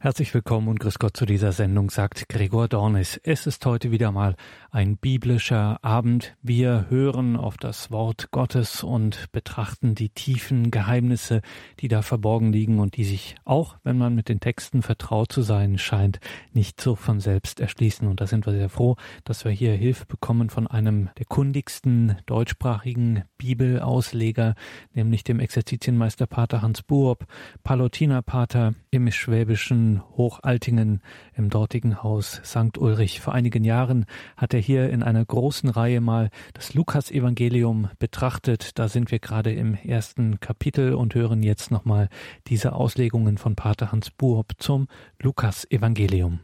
Herzlich willkommen und grüß Gott zu dieser Sendung, sagt Gregor Dornis. Es ist heute wieder mal ein biblischer Abend. Wir hören auf das Wort Gottes und betrachten die tiefen Geheimnisse, die da verborgen liegen und die sich auch, wenn man mit den Texten vertraut zu sein scheint, nicht so von selbst erschließen. Und da sind wir sehr froh, dass wir hier Hilfe bekommen von einem der kundigsten deutschsprachigen Bibelausleger, nämlich dem Exerzitienmeister Pater Hans Buob, Palutinerpater im Schwäbischen Hochaltingen im dortigen Haus St. Ulrich. Vor einigen Jahren hat er hier in einer großen Reihe mal das Lukas-Evangelium betrachtet. Da sind wir gerade im ersten Kapitel und hören jetzt nochmal diese Auslegungen von Pater Hans Buob zum Lukas-Evangelium.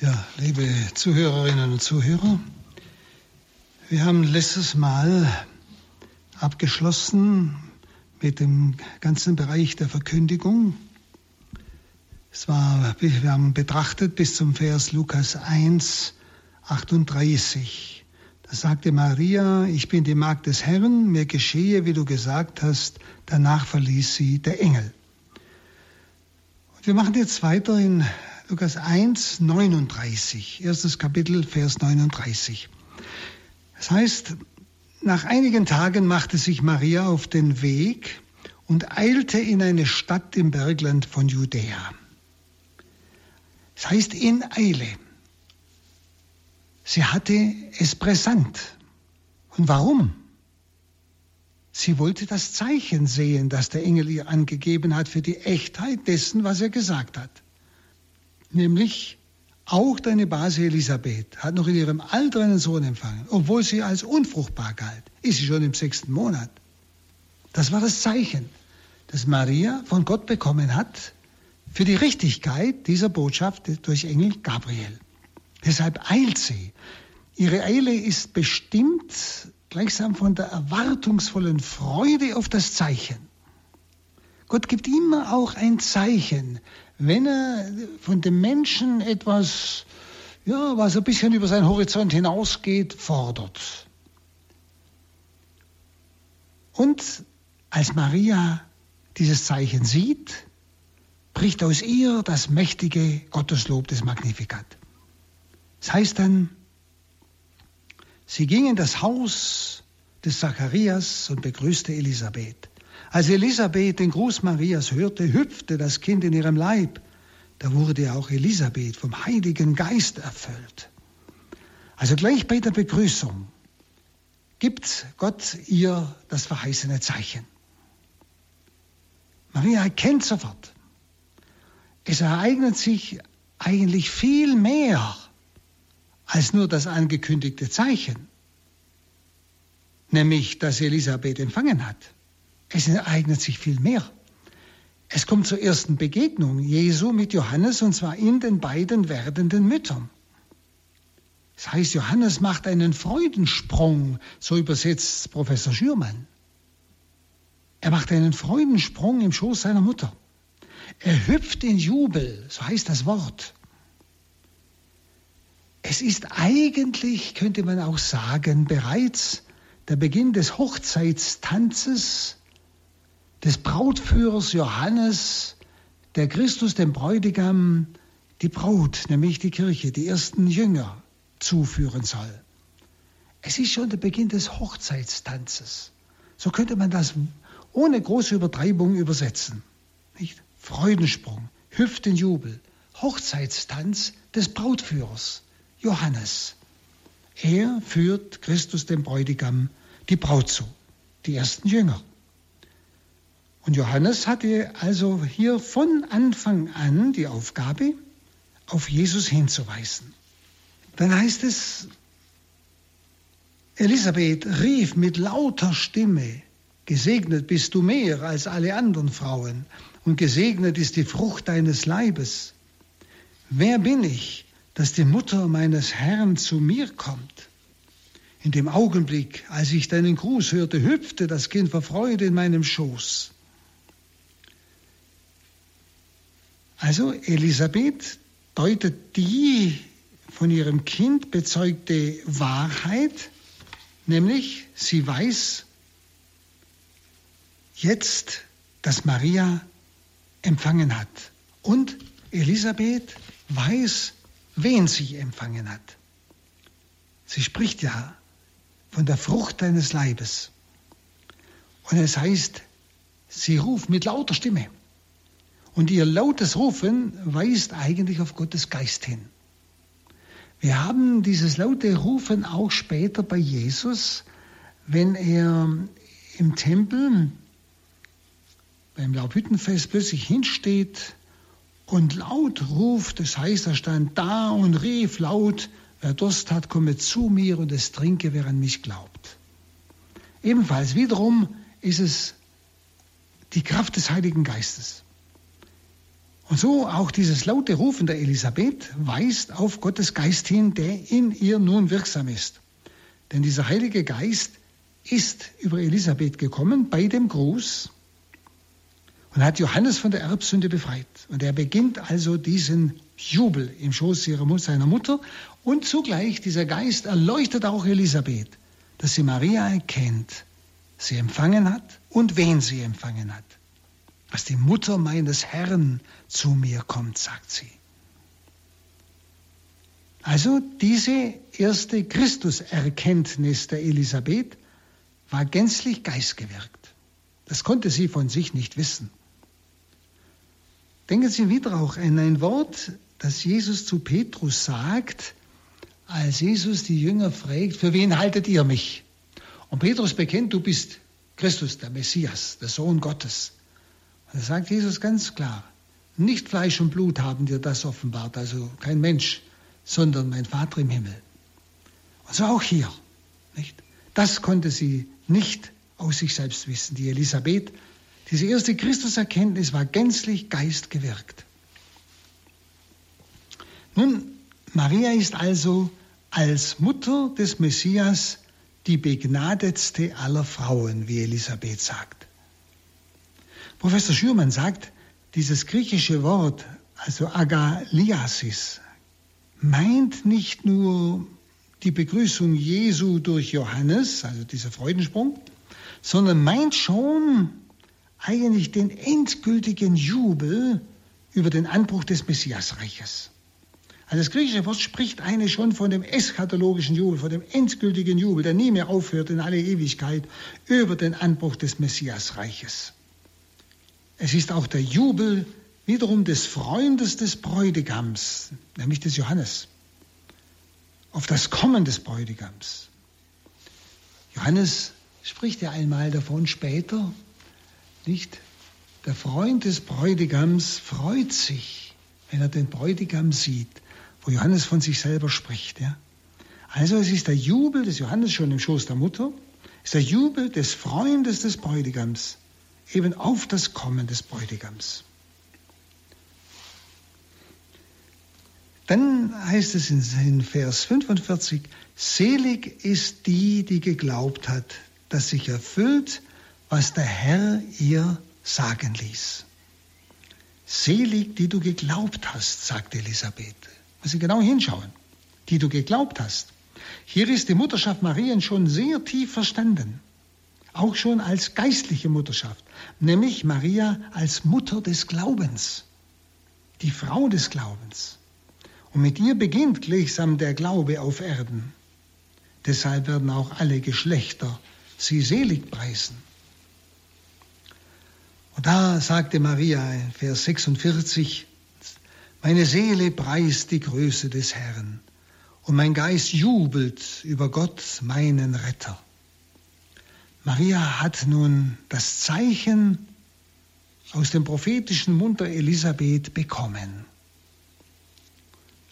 Ja, liebe Zuhörerinnen und Zuhörer, wir haben letztes Mal abgeschlossen mit dem ganzen Bereich der Verkündigung. Es war, wir haben betrachtet bis zum Vers Lukas 1, 38. Da sagte Maria, ich bin die Magd des Herrn, mir geschehe, wie du gesagt hast. Danach verließ sie der Engel. Und wir machen jetzt weiter in Lukas 1, 39. Erstes Kapitel, Vers 39. Das heißt, nach einigen Tagen machte sich Maria auf den Weg und eilte in eine Stadt im Bergland von Judäa. Das heißt in Eile. Sie hatte es brisant. Und warum? Sie wollte das Zeichen sehen, das der Engel ihr angegeben hat für die Echtheit dessen, was er gesagt hat. Nämlich, auch deine Base Elisabeth hat noch in ihrem Alter einen Sohn empfangen, obwohl sie als unfruchtbar galt, ist sie schon im sechsten Monat. Das war das Zeichen, das Maria von Gott bekommen hat für die Richtigkeit dieser Botschaft durch Engel Gabriel. Deshalb eilt sie. Ihre Eile ist bestimmt gleichsam von der erwartungsvollen Freude auf das Zeichen. Gott gibt immer auch ein Zeichen, wenn er von dem Menschen etwas, ja, was ein bisschen über seinen Horizont hinausgeht, fordert. Und als Maria dieses Zeichen sieht, bricht aus ihr das mächtige Gotteslob des Magnificat. Das heißt dann, sie ging in das Haus des Zacharias und begrüßte Elisabeth. Als Elisabeth den Gruß Marias hörte, hüpfte das Kind in ihrem Leib. Da wurde auch Elisabeth vom Heiligen Geist erfüllt. Also gleich bei der Begrüßung gibt Gott ihr das verheißene Zeichen. Maria erkennt sofort, es ereignet sich eigentlich viel mehr als nur das angekündigte Zeichen, nämlich dass Elisabeth empfangen hat. Es ereignet sich viel mehr. Es kommt zur ersten Begegnung Jesu mit Johannes und zwar in den beiden werdenden Müttern. Das heißt, Johannes macht einen Freudensprung, so übersetzt Professor Schürmann. Er macht einen Freudensprung im Schoß seiner Mutter. Er hüpft in Jubel, so heißt das Wort. Es ist eigentlich, könnte man auch sagen, bereits der Beginn des Hochzeitstanzes des Brautführers Johannes, der Christus dem Bräutigam die Braut, nämlich die Kirche, die ersten Jünger zuführen soll. Es ist schon der Beginn des Hochzeitstanzes. So könnte man das ohne große Übertreibung übersetzen. Nicht? Freudensprung, Hüftenjubel, Hochzeitstanz des Brautführers, Johannes. Er führt Christus dem Bräutigam die Braut zu, die ersten Jünger. Und Johannes hatte also hier von Anfang an die Aufgabe, auf Jesus hinzuweisen. Dann heißt es, Elisabeth rief mit lauter Stimme, Gesegnet bist du mehr als alle anderen Frauen und gesegnet ist die Frucht deines Leibes. Wer bin ich, dass die Mutter meines Herrn zu mir kommt? In dem Augenblick, als ich deinen Gruß hörte, hüpfte das Kind vor Freude in meinem Schoß. Also Elisabeth deutet die von ihrem Kind bezeugte Wahrheit, nämlich sie weiß, jetzt, dass Maria empfangen hat. Und Elisabeth weiß, wen sie empfangen hat. Sie spricht ja von der Frucht deines Leibes. Und es heißt, sie ruft mit lauter Stimme. Und ihr lautes Rufen weist eigentlich auf Gottes Geist hin. Wir haben dieses laute Rufen auch später bei Jesus, wenn er im Tempel beim Laubhüttenfest plötzlich hinsteht und laut ruft, das heißt, er stand da und rief laut, wer Durst hat, komme zu mir und es trinke, wer an mich glaubt. Ebenfalls wiederum ist es die Kraft des Heiligen Geistes. Und so auch dieses laute Rufen der Elisabeth weist auf Gottes Geist hin, der in ihr nun wirksam ist. Denn dieser Heilige Geist ist über Elisabeth gekommen bei dem Gruß und hat Johannes von der Erbsünde befreit. Und er beginnt also diesen Jubel im Schoß seiner Mutter und zugleich dieser Geist erleuchtet auch Elisabeth, dass sie Maria erkennt, sie empfangen hat und wen sie empfangen hat. Dass die Mutter meines Herrn zu mir kommt, sagt sie. Also diese erste Christuserkenntnis der Elisabeth war gänzlich geistgewirkt. Das konnte sie von sich nicht wissen. Denken Sie wieder auch an ein Wort, das Jesus zu Petrus sagt, als Jesus die Jünger fragt, für wen haltet ihr mich? Und Petrus bekennt, du bist Christus, der Messias, der Sohn Gottes. Da sagt Jesus ganz klar, nicht Fleisch und Blut haben dir das offenbart, also kein Mensch, sondern mein Vater im Himmel. Und so auch hier. Nicht? Das konnte sie nicht aus sich selbst wissen. Die Elisabeth, diese erste Christuserkenntnis war gänzlich geistgewirkt. Nun, Maria ist also als Mutter des Messias die begnadetste aller Frauen, wie Elisabeth sagt. Professor Schürmann sagt, dieses griechische Wort, also Agaliasis, meint nicht nur die Begrüßung Jesu durch Johannes, also dieser Freudensprung, sondern meint schon eigentlich den endgültigen Jubel über den Anbruch des Messiasreiches. Also das griechische Wort spricht eigentlich schon von dem eschatologischen Jubel, von dem endgültigen Jubel, der nie mehr aufhört in alle Ewigkeit, über den Anbruch des Messiasreiches. Es ist auch der Jubel wiederum des Freundes des Bräutigams, nämlich des Johannes auf das Kommen des Bräutigams. Johannes spricht ja einmal davon später, nicht? Der Freund des Bräutigams freut sich, wenn er den Bräutigam sieht, wo Johannes von sich selber spricht. Ja? Also es ist der Jubel des Johannes schon im Schoß der Mutter, es ist der Jubel des Freundes des Bräutigams, eben auf das Kommen des Bräutigams. Dann heißt es in Vers 45, selig ist die, die geglaubt hat, dass sich erfüllt, was der Herr ihr sagen ließ. Selig, die du geglaubt hast, sagte Elisabeth. Muss Sie genau hinschauen. Die du geglaubt hast. Hier ist die Mutterschaft Marien schon sehr tief verstanden. Auch schon als geistliche Mutterschaft. Nämlich Maria als Mutter des Glaubens. Die Frau des Glaubens. Und mit ihr beginnt gleichsam der Glaube auf Erden. Deshalb werden auch alle Geschlechter sie selig preisen. Und da sagte Maria in Vers 46, meine Seele preist die Größe des Herrn und mein Geist jubelt über Gott, meinen Retter. Maria hat nun das Zeichen aus dem prophetischen Mund der Elisabeth bekommen.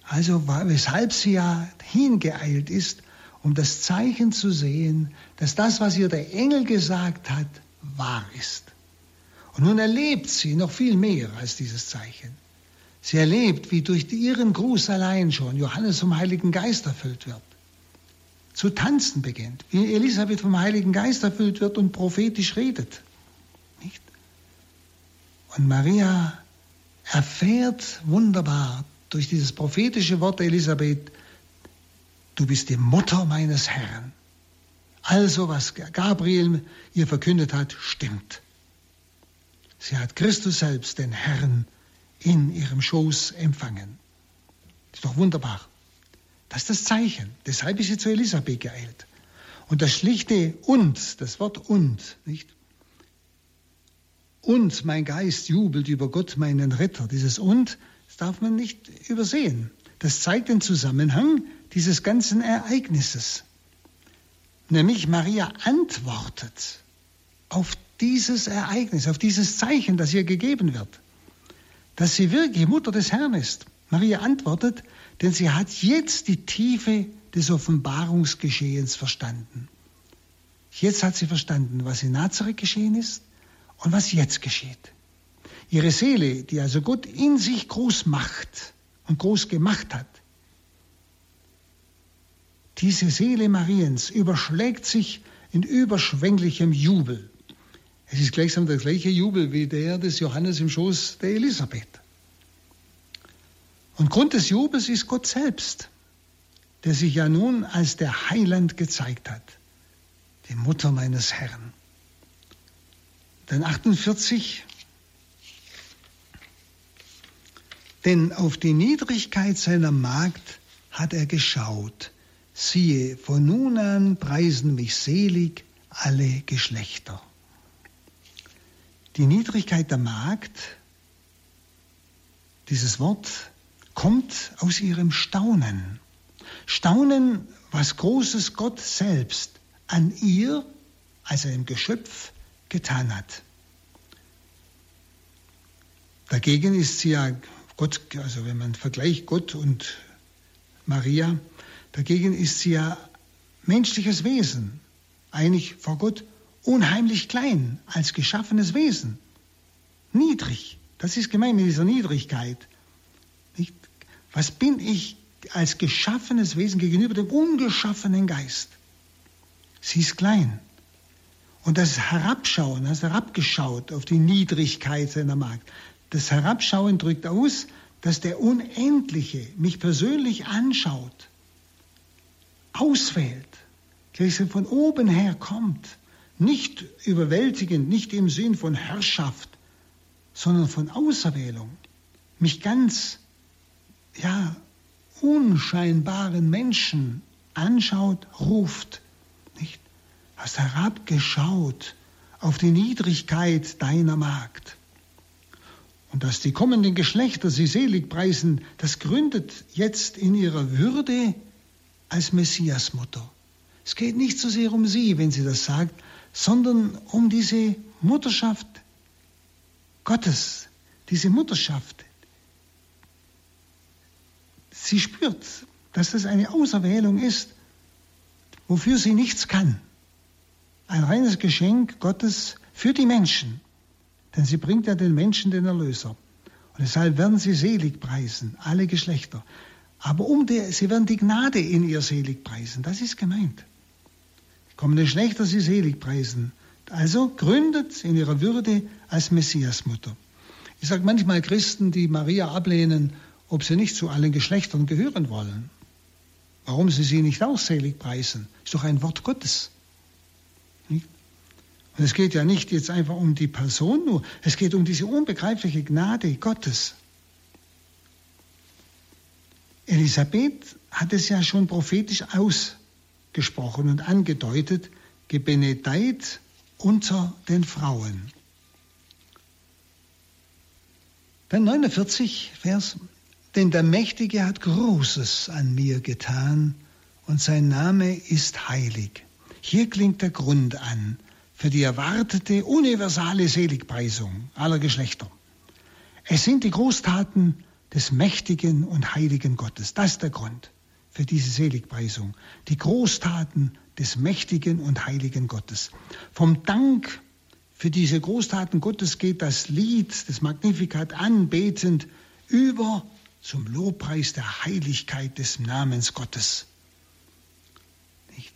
Also weshalb sie ja hingeeilt ist, um das Zeichen zu sehen, dass das, was ihr der Engel gesagt hat, wahr ist. Und nun erlebt sie noch viel mehr als dieses Zeichen. Sie erlebt, wie durch ihren Gruß allein schon Johannes vom Heiligen Geist erfüllt wird. Zu tanzen beginnt, wie Elisabeth vom Heiligen Geist erfüllt wird und prophetisch redet. Nicht? Und Maria erfährt wunderbar durch dieses prophetische Wort Elisabeth, du bist die Mutter meines Herrn. Also was Gabriel ihr verkündet hat, stimmt. Sie hat Christus selbst, den Herrn, in ihrem Schoß empfangen. Ist doch wunderbar. Das ist das Zeichen. Deshalb ist sie zu Elisabeth geeilt. Und das schlichte und, das Wort und, nicht? Und mein Geist jubelt über Gott, meinen Retter. Dieses und, das darf man nicht übersehen. Das zeigt den Zusammenhang dieses ganzen Ereignisses. Nämlich Maria antwortet auf dieses Ereignis, auf dieses Zeichen, das ihr gegeben wird, dass sie wirklich Mutter des Herrn ist. Maria antwortet, denn sie hat jetzt die Tiefe des Offenbarungsgeschehens verstanden. Jetzt hat sie verstanden, was in Nazareth geschehen ist und was jetzt geschieht. Ihre Seele, die also Gott in sich groß macht und groß gemacht hat, diese Seele Mariens überschlägt sich in überschwänglichem Jubel. Es ist gleichsam der gleiche Jubel wie der des Johannes im Schoß der Elisabeth. Und Grund des Jubels ist Gott selbst, der sich ja nun als der Heiland gezeigt hat, die Mutter meines Herrn. Dann 48. Denn auf die Niedrigkeit seiner Magd hat er geschaut. Siehe, von nun an preisen mich selig alle Geschlechter. Die Niedrigkeit der Magd, dieses Wort, kommt aus ihrem Staunen. Staunen, was Großes Gott selbst an ihr, als einem Geschöpf, getan hat. Dagegen ist sie ja Gott, also wenn man vergleicht Gott und Maria, dagegen ist sie ja menschliches Wesen, eigentlich vor Gott unheimlich klein als geschaffenes Wesen. Niedrig. Das ist gemein in dieser Niedrigkeit. Was bin ich als geschaffenes Wesen gegenüber dem ungeschaffenen Geist? Sie ist klein. Und das Herabschauen, das herabgeschaut auf die Niedrigkeit seiner Magd, das Herabschauen drückt aus, dass der Unendliche mich persönlich anschaut, auswählt, von oben her kommt nicht überwältigend, nicht im Sinn von Herrschaft, sondern von Auserwählung. Mich ganz, ja, unscheinbaren Menschen anschaut, ruft, nicht? Hast herabgeschaut auf die Niedrigkeit deiner Magd. Und dass die kommenden Geschlechter sie selig preisen, das gründet jetzt in ihrer Würde als Messiasmutter. Es geht nicht so sehr um sie, wenn sie das sagt, sondern um diese Mutterschaft Gottes, diese Mutterschaft. Sie spürt, dass das eine Auserwählung ist, wofür sie nichts kann. Ein reines Geschenk Gottes für die Menschen, denn sie bringt ja den Menschen den Erlöser. Und deshalb werden sie selig preisen, alle Geschlechter. Aber um die, sie werden die Gnade in ihr selig preisen, das ist gemeint kommende Schlechter sie selig preisen. Also gründet in ihrer Würde als Messiasmutter. Ich sage manchmal Christen, die Maria ablehnen, ob sie nicht zu allen Geschlechtern gehören wollen. Warum sie sie nicht auch selig preisen? Ist doch ein Wort Gottes. Und es geht ja nicht jetzt einfach um die Person nur, es geht um diese unbegreifliche Gnade Gottes. Elisabeth hat es ja schon prophetisch aus gesprochen und angedeutet, gebenedeit unter den Frauen. Dann 49 Vers, denn der Mächtige hat Großes an mir getan und sein Name ist heilig. Hier klingt der Grund an für die erwartete universale Seligpreisung aller Geschlechter. Es sind die Großtaten des mächtigen und heiligen Gottes. Das ist der Grund für diese Seligpreisung, die Großtaten des mächtigen und heiligen Gottes. Vom Dank für diese Großtaten Gottes geht das Lied des Magnificat anbetend über zum Lobpreis der Heiligkeit des Namens Gottes. Nicht?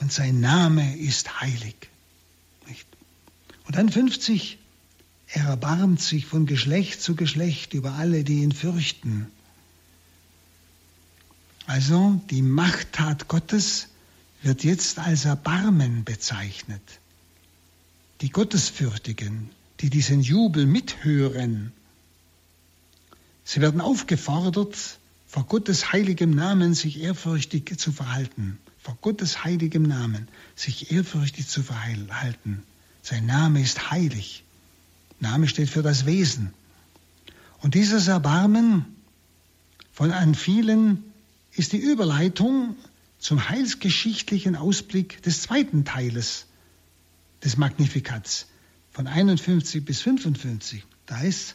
Und sein Name ist heilig. Nicht? Und dann 50, er erbarmt sich von Geschlecht zu Geschlecht über alle, die ihn fürchten. Also die Machttat Gottes wird jetzt als Erbarmen bezeichnet. Die Gottesfürchtigen, die diesen Jubel mithören. Sie werden aufgefordert, vor Gottes heiligem Namen sich ehrfürchtig zu verhalten. Vor Gottes heiligem Namen sich ehrfürchtig zu verhalten. Sein Name ist heilig. Name steht für das Wesen. Und dieses Erbarmen von an vielen ist die Überleitung zum heilsgeschichtlichen Ausblick des zweiten Teiles des Magnifikats von 51 bis 55. Da heißt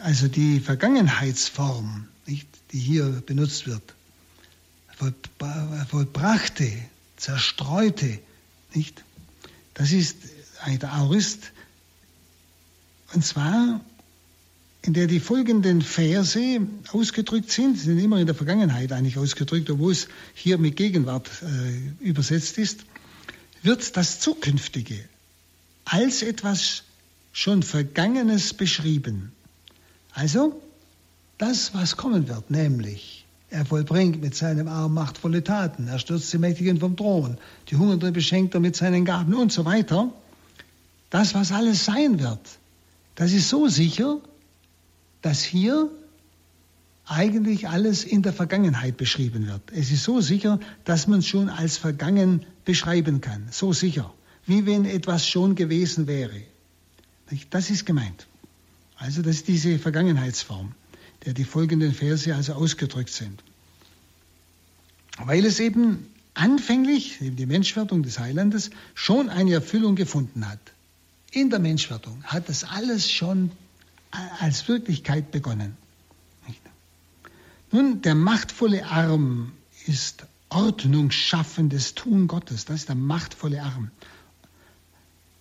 Also die Vergangenheitsform, nicht, die hier benutzt wird, vollbrachte, zerstreute, nicht? Das ist der Aorist, und zwar in der die folgenden Verse ausgedrückt sind, sind immer in der Vergangenheit eigentlich ausgedrückt, obwohl es hier mit Gegenwart äh, übersetzt ist, wird das Zukünftige als etwas schon Vergangenes beschrieben. Also das, was kommen wird, nämlich er vollbringt mit seinem Arm machtvolle Taten, er stürzt die Mächtigen vom Thron, die Hungernden beschenkt er mit seinen Gaben und so weiter. Das, was alles sein wird, das ist so sicher, dass hier eigentlich alles in der Vergangenheit beschrieben wird. Es ist so sicher, dass man es schon als vergangen beschreiben kann. So sicher, wie wenn etwas schon gewesen wäre. Das ist gemeint. Also das ist diese Vergangenheitsform, der die folgenden Verse also ausgedrückt sind. Weil es eben anfänglich, eben die Menschwerdung des Heilandes, schon eine Erfüllung gefunden hat. In der Menschwerdung hat das alles schon als Wirklichkeit begonnen. Nun, der machtvolle Arm ist ordnungsschaffendes Tun Gottes. Das ist der machtvolle Arm.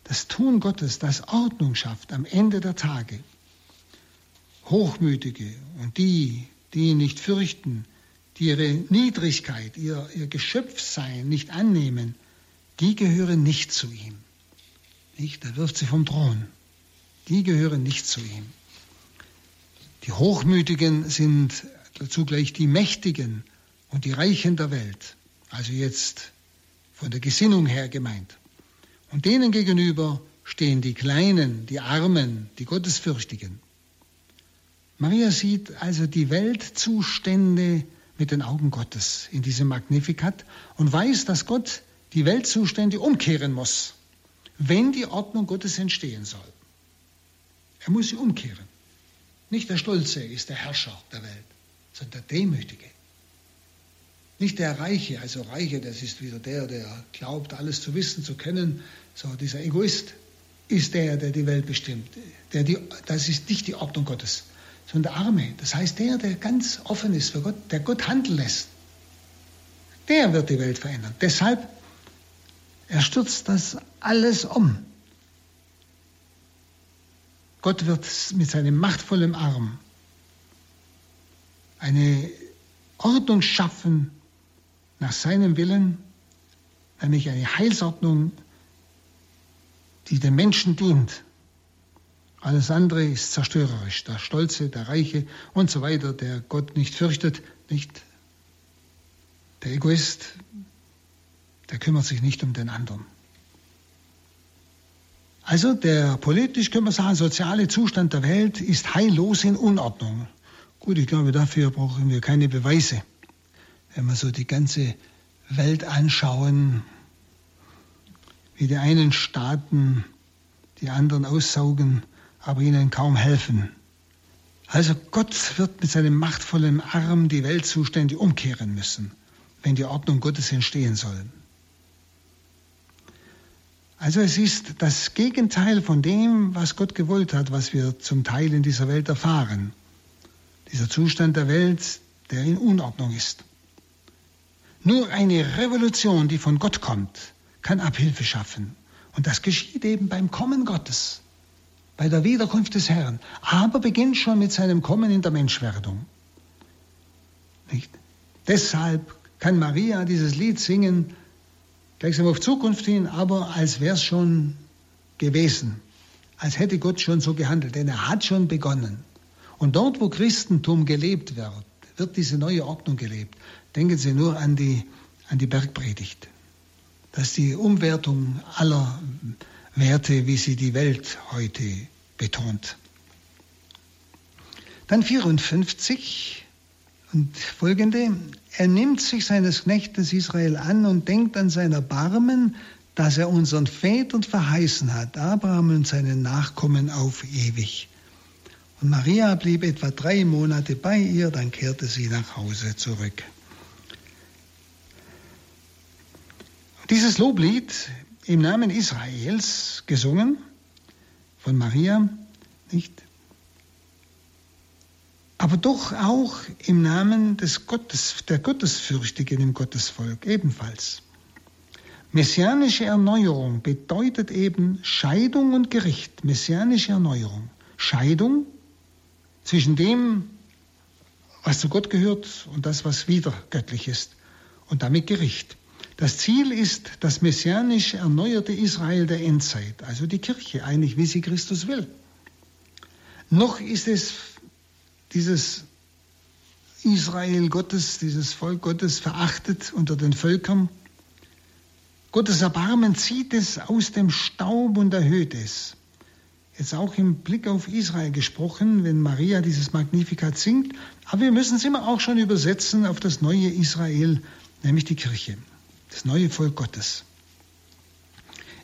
Das Tun Gottes, das Ordnung schafft am Ende der Tage. Hochmütige und die, die ihn nicht fürchten, die ihre Niedrigkeit, ihr, ihr Geschöpfsein nicht annehmen, die gehören nicht zu ihm. Nicht? Er wirft sie vom Thron. Die gehören nicht zu ihm. Die Hochmütigen sind zugleich die Mächtigen und die Reichen der Welt. Also jetzt von der Gesinnung her gemeint. Und denen gegenüber stehen die Kleinen, die Armen, die Gottesfürchtigen. Maria sieht also die Weltzustände mit den Augen Gottes in diesem Magnifikat und weiß, dass Gott die Weltzustände umkehren muss, wenn die Ordnung Gottes entstehen soll. Er muss sie umkehren. Nicht der Stolze ist der Herrscher der Welt, sondern der Demütige. Nicht der Reiche, also Reiche, das ist wieder der, der glaubt, alles zu wissen, zu kennen. So, dieser Egoist ist der, der die Welt bestimmt. Der die, das ist nicht die Ordnung Gottes, sondern der Arme. Das heißt, der, der ganz offen ist für Gott, der Gott handeln lässt. Der wird die Welt verändern. Deshalb, er stürzt das alles um. Gott wird mit seinem machtvollen Arm eine Ordnung schaffen nach seinem Willen, nämlich eine Heilsordnung, die den Menschen dient. Alles andere ist zerstörerisch. Der Stolze, der Reiche und so weiter, der Gott nicht fürchtet, nicht der Egoist, der kümmert sich nicht um den anderen. Also der politisch, können wir sagen, soziale Zustand der Welt ist heillos in Unordnung. Gut, ich glaube, dafür brauchen wir keine Beweise. Wenn wir so die ganze Welt anschauen, wie die einen Staaten die anderen aussaugen, aber ihnen kaum helfen. Also Gott wird mit seinem machtvollen Arm die Weltzustände umkehren müssen, wenn die Ordnung Gottes entstehen soll. Also es ist das Gegenteil von dem, was Gott gewollt hat, was wir zum Teil in dieser Welt erfahren. Dieser Zustand der Welt, der in Unordnung ist. Nur eine Revolution, die von Gott kommt, kann Abhilfe schaffen. Und das geschieht eben beim Kommen Gottes. Bei der Wiederkunft des Herrn, aber beginnt schon mit seinem Kommen in der Menschwerdung. Nicht? Deshalb kann Maria dieses Lied singen, gleichsam auf Zukunft hin, aber als wäre es schon gewesen, als hätte Gott schon so gehandelt, denn er hat schon begonnen. Und dort, wo Christentum gelebt wird, wird diese neue Ordnung gelebt. Denken Sie nur an die, an die Bergpredigt. Das ist die Umwertung aller Werte, wie sie die Welt heute betont. Dann 54 und folgende. Er nimmt sich seines Knechtes Israel an und denkt an sein Erbarmen, das er unseren Vätern verheißen hat, Abraham und seinen Nachkommen auf ewig. Und Maria blieb etwa drei Monate bei ihr, dann kehrte sie nach Hause zurück. Dieses Loblied im Namen Israels gesungen von Maria, nicht? Aber doch auch im Namen des Gottes, der Gottesfürchtigen im Gottesvolk ebenfalls. Messianische Erneuerung bedeutet eben Scheidung und Gericht. Messianische Erneuerung. Scheidung zwischen dem, was zu Gott gehört und das, was wieder göttlich ist. Und damit Gericht. Das Ziel ist das messianisch erneuerte Israel der Endzeit, also die Kirche, eigentlich wie sie Christus will. Noch ist es dieses Israel Gottes, dieses Volk Gottes verachtet unter den Völkern. Gottes Erbarmen zieht es aus dem Staub und erhöht es. Jetzt auch im Blick auf Israel gesprochen, wenn Maria dieses Magnificat singt, aber wir müssen es immer auch schon übersetzen auf das neue Israel, nämlich die Kirche das neue Volk Gottes.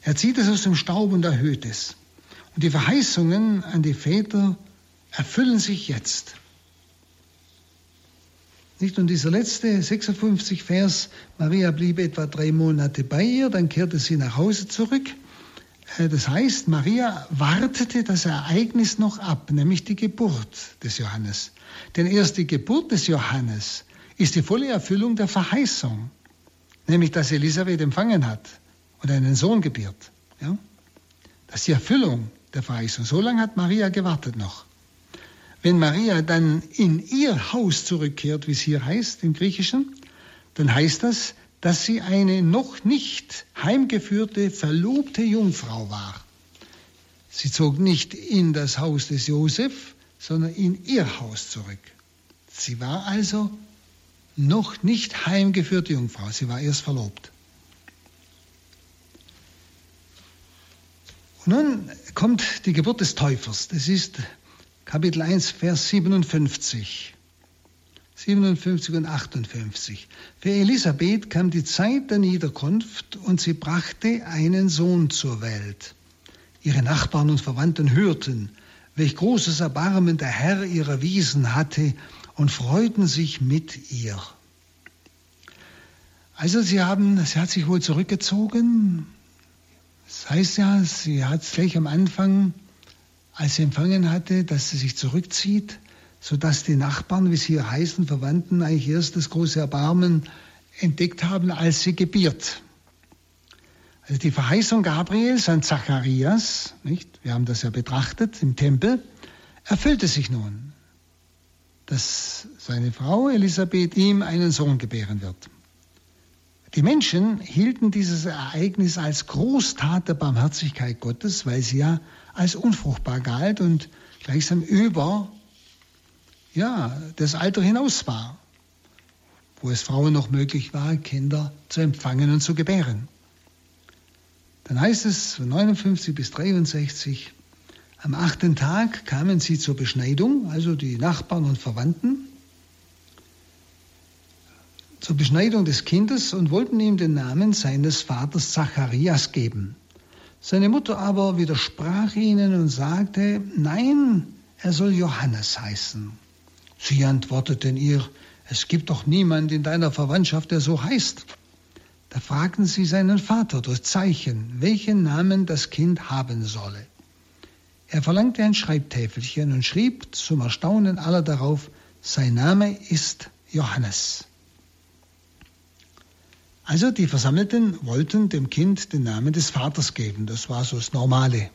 Er zieht es aus dem Staub und erhöht es. Und die Verheißungen an die Väter erfüllen sich jetzt. Nicht? Und dieser letzte 56 Vers, Maria blieb etwa drei Monate bei ihr, dann kehrte sie nach Hause zurück. Äh, das heißt, Maria wartete das Ereignis noch ab, nämlich die Geburt des Johannes. Denn erst die Geburt des Johannes ist die volle Erfüllung der Verheißung nämlich dass Elisabeth empfangen hat und einen Sohn gebiert. Ja? Das ist die Erfüllung der Verheißung. So lange hat Maria gewartet noch. Wenn Maria dann in ihr Haus zurückkehrt, wie es hier heißt im Griechischen, dann heißt das, dass sie eine noch nicht heimgeführte, verlobte Jungfrau war. Sie zog nicht in das Haus des Josef, sondern in ihr Haus zurück. Sie war also noch nicht heimgeführte Jungfrau. Sie war erst verlobt. Und nun kommt die Geburt des Täufers. Das ist Kapitel 1, Vers 57. 57 und 58. Für Elisabeth kam die Zeit der Niederkunft und sie brachte einen Sohn zur Welt. Ihre Nachbarn und Verwandten hörten, welch großes Erbarmen der Herr ihrer Wiesen hatte und freuten sich mit ihr. Also sie haben, sie hat sich wohl zurückgezogen. Das heißt ja, sie hat gleich am Anfang, als sie empfangen hatte, dass sie sich zurückzieht, sodass die Nachbarn, wie sie hier heißen, Verwandten, eigentlich erst das große Erbarmen entdeckt haben, als sie gebiert. Also die Verheißung Gabriels an Zacharias, nicht? wir haben das ja betrachtet im Tempel, erfüllte sich nun dass seine Frau Elisabeth ihm einen Sohn gebären wird. Die Menschen hielten dieses Ereignis als Großtat der Barmherzigkeit Gottes, weil sie ja als unfruchtbar galt und gleichsam über ja, das Alter hinaus war, wo es Frauen noch möglich war, Kinder zu empfangen und zu gebären. Dann heißt es von 59 bis 63, am achten Tag kamen sie zur Beschneidung, also die Nachbarn und Verwandten, zur Beschneidung des Kindes und wollten ihm den Namen seines Vaters Zacharias geben. Seine Mutter aber widersprach ihnen und sagte, nein, er soll Johannes heißen. Sie antworteten ihr, es gibt doch niemand in deiner Verwandtschaft, der so heißt. Da fragten sie seinen Vater durch Zeichen, welchen Namen das Kind haben solle. Er verlangte ein Schreibtäfelchen und schrieb zum Erstaunen aller darauf, sein Name ist Johannes. Also die Versammelten wollten dem Kind den Namen des Vaters geben. Das war so das Normale.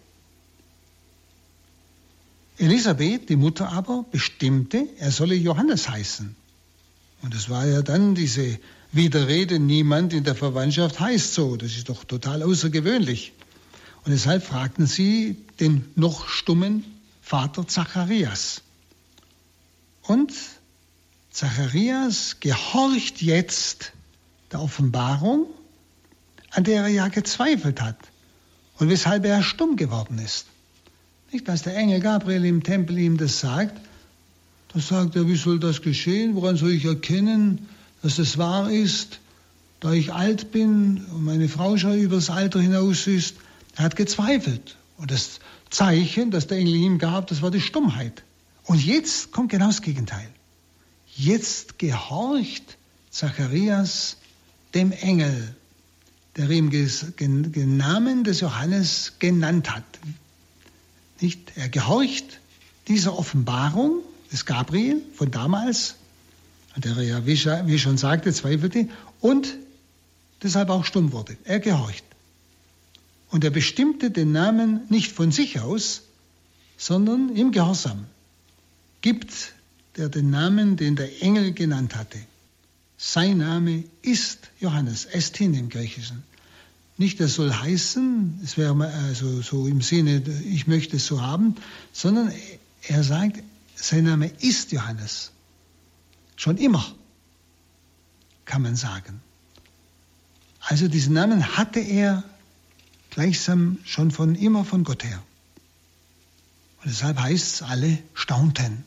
Elisabeth, die Mutter aber, bestimmte, er solle Johannes heißen. Und es war ja dann diese Widerrede, niemand in der Verwandtschaft heißt so. Das ist doch total außergewöhnlich. Und deshalb fragten sie den noch stummen Vater Zacharias. Und Zacharias gehorcht jetzt der Offenbarung, an der er ja gezweifelt hat und weshalb er stumm geworden ist. Nicht, als der Engel Gabriel im Tempel ihm das sagt, da sagt er, wie soll das geschehen? Woran soll ich erkennen, dass es wahr ist? Da ich alt bin und meine Frau schon übers Alter hinaus ist, er hat gezweifelt. Und das Zeichen, das der Engel ihm gab, das war die Stummheit. Und jetzt kommt genau das Gegenteil. Jetzt gehorcht Zacharias dem Engel, der ihm den Namen des Johannes genannt hat. Nicht? Er gehorcht dieser Offenbarung des Gabriel von damals, an der er ja, wie ich schon sagte, zweifelte und deshalb auch stumm wurde. Er gehorcht. Und er bestimmte den Namen nicht von sich aus, sondern im Gehorsam. Gibt der den Namen, den der Engel genannt hatte. Sein Name ist Johannes, Estin im Griechischen. Nicht, er soll heißen, es wäre also so im Sinne, ich möchte es so haben, sondern er sagt, sein Name ist Johannes. Schon immer, kann man sagen. Also diesen Namen hatte er gleichsam schon von immer von Gott her. Und deshalb heißt es, alle staunten.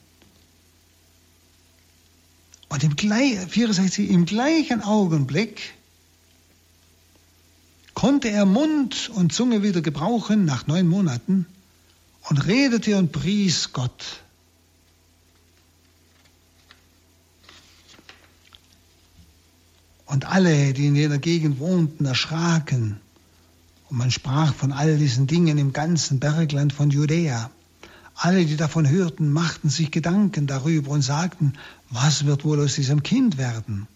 Und im, 64, im gleichen Augenblick konnte er Mund und Zunge wieder gebrauchen nach neun Monaten und redete und pries Gott. Und alle, die in jener Gegend wohnten, erschraken. Und man sprach von all diesen Dingen im ganzen Bergland von Judäa. Alle, die davon hörten, machten sich Gedanken darüber und sagten, was wird wohl aus diesem Kind werden?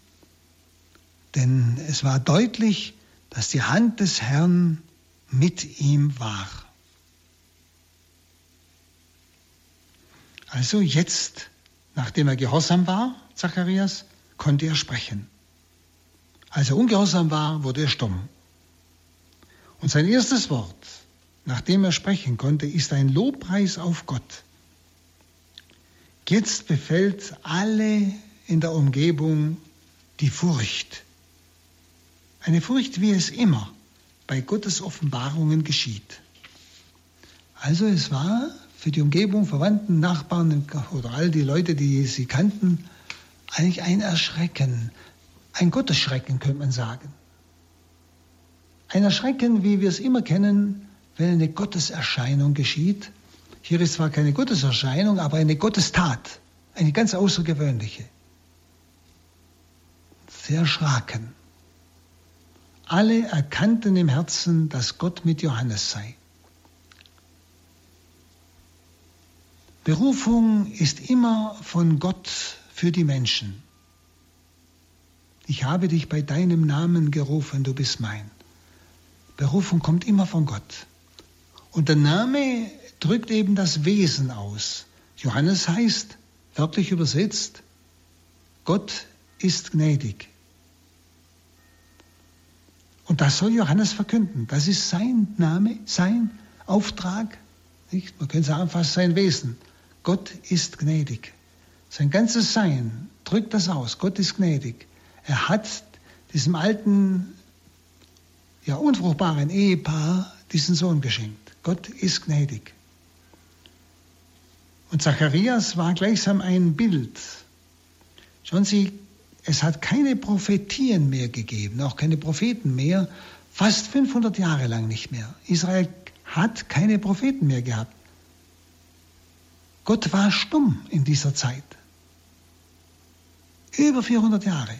Denn es war deutlich, dass die Hand des Herrn mit ihm war. Also jetzt, nachdem er gehorsam war, Zacharias, konnte er sprechen. Als er ungehorsam war, wurde er stumm. Und sein erstes Wort, nachdem er sprechen konnte, ist ein Lobpreis auf Gott. Jetzt befällt alle in der Umgebung die Furcht. Eine Furcht, wie es immer bei Gottes Offenbarungen geschieht. Also es war für die Umgebung, Verwandten, Nachbarn oder all die Leute, die sie kannten, eigentlich ein Erschrecken, ein Gottesschrecken könnte man sagen. Ein Erschrecken, wie wir es immer kennen, wenn eine Gotteserscheinung geschieht. Hier ist zwar keine Gotteserscheinung, aber eine Gottestat, eine ganz außergewöhnliche. Sie erschraken. Alle erkannten im Herzen, dass Gott mit Johannes sei. Berufung ist immer von Gott für die Menschen. Ich habe dich bei deinem Namen gerufen, du bist mein. Berufung kommt immer von Gott. Und der Name drückt eben das Wesen aus. Johannes heißt, wörtlich übersetzt, Gott ist gnädig. Und das soll Johannes verkünden. Das ist sein Name, sein Auftrag. Nicht? Man könnte sagen, fast sein Wesen. Gott ist gnädig. Sein ganzes Sein drückt das aus. Gott ist gnädig. Er hat diesem alten, ja, unfruchtbaren Ehepaar diesen Sohn geschenkt. Gott ist gnädig. Und Zacharias war gleichsam ein Bild. Schauen Sie, es hat keine Prophetien mehr gegeben, auch keine Propheten mehr, fast 500 Jahre lang nicht mehr. Israel hat keine Propheten mehr gehabt. Gott war stumm in dieser Zeit. Über 400 Jahre.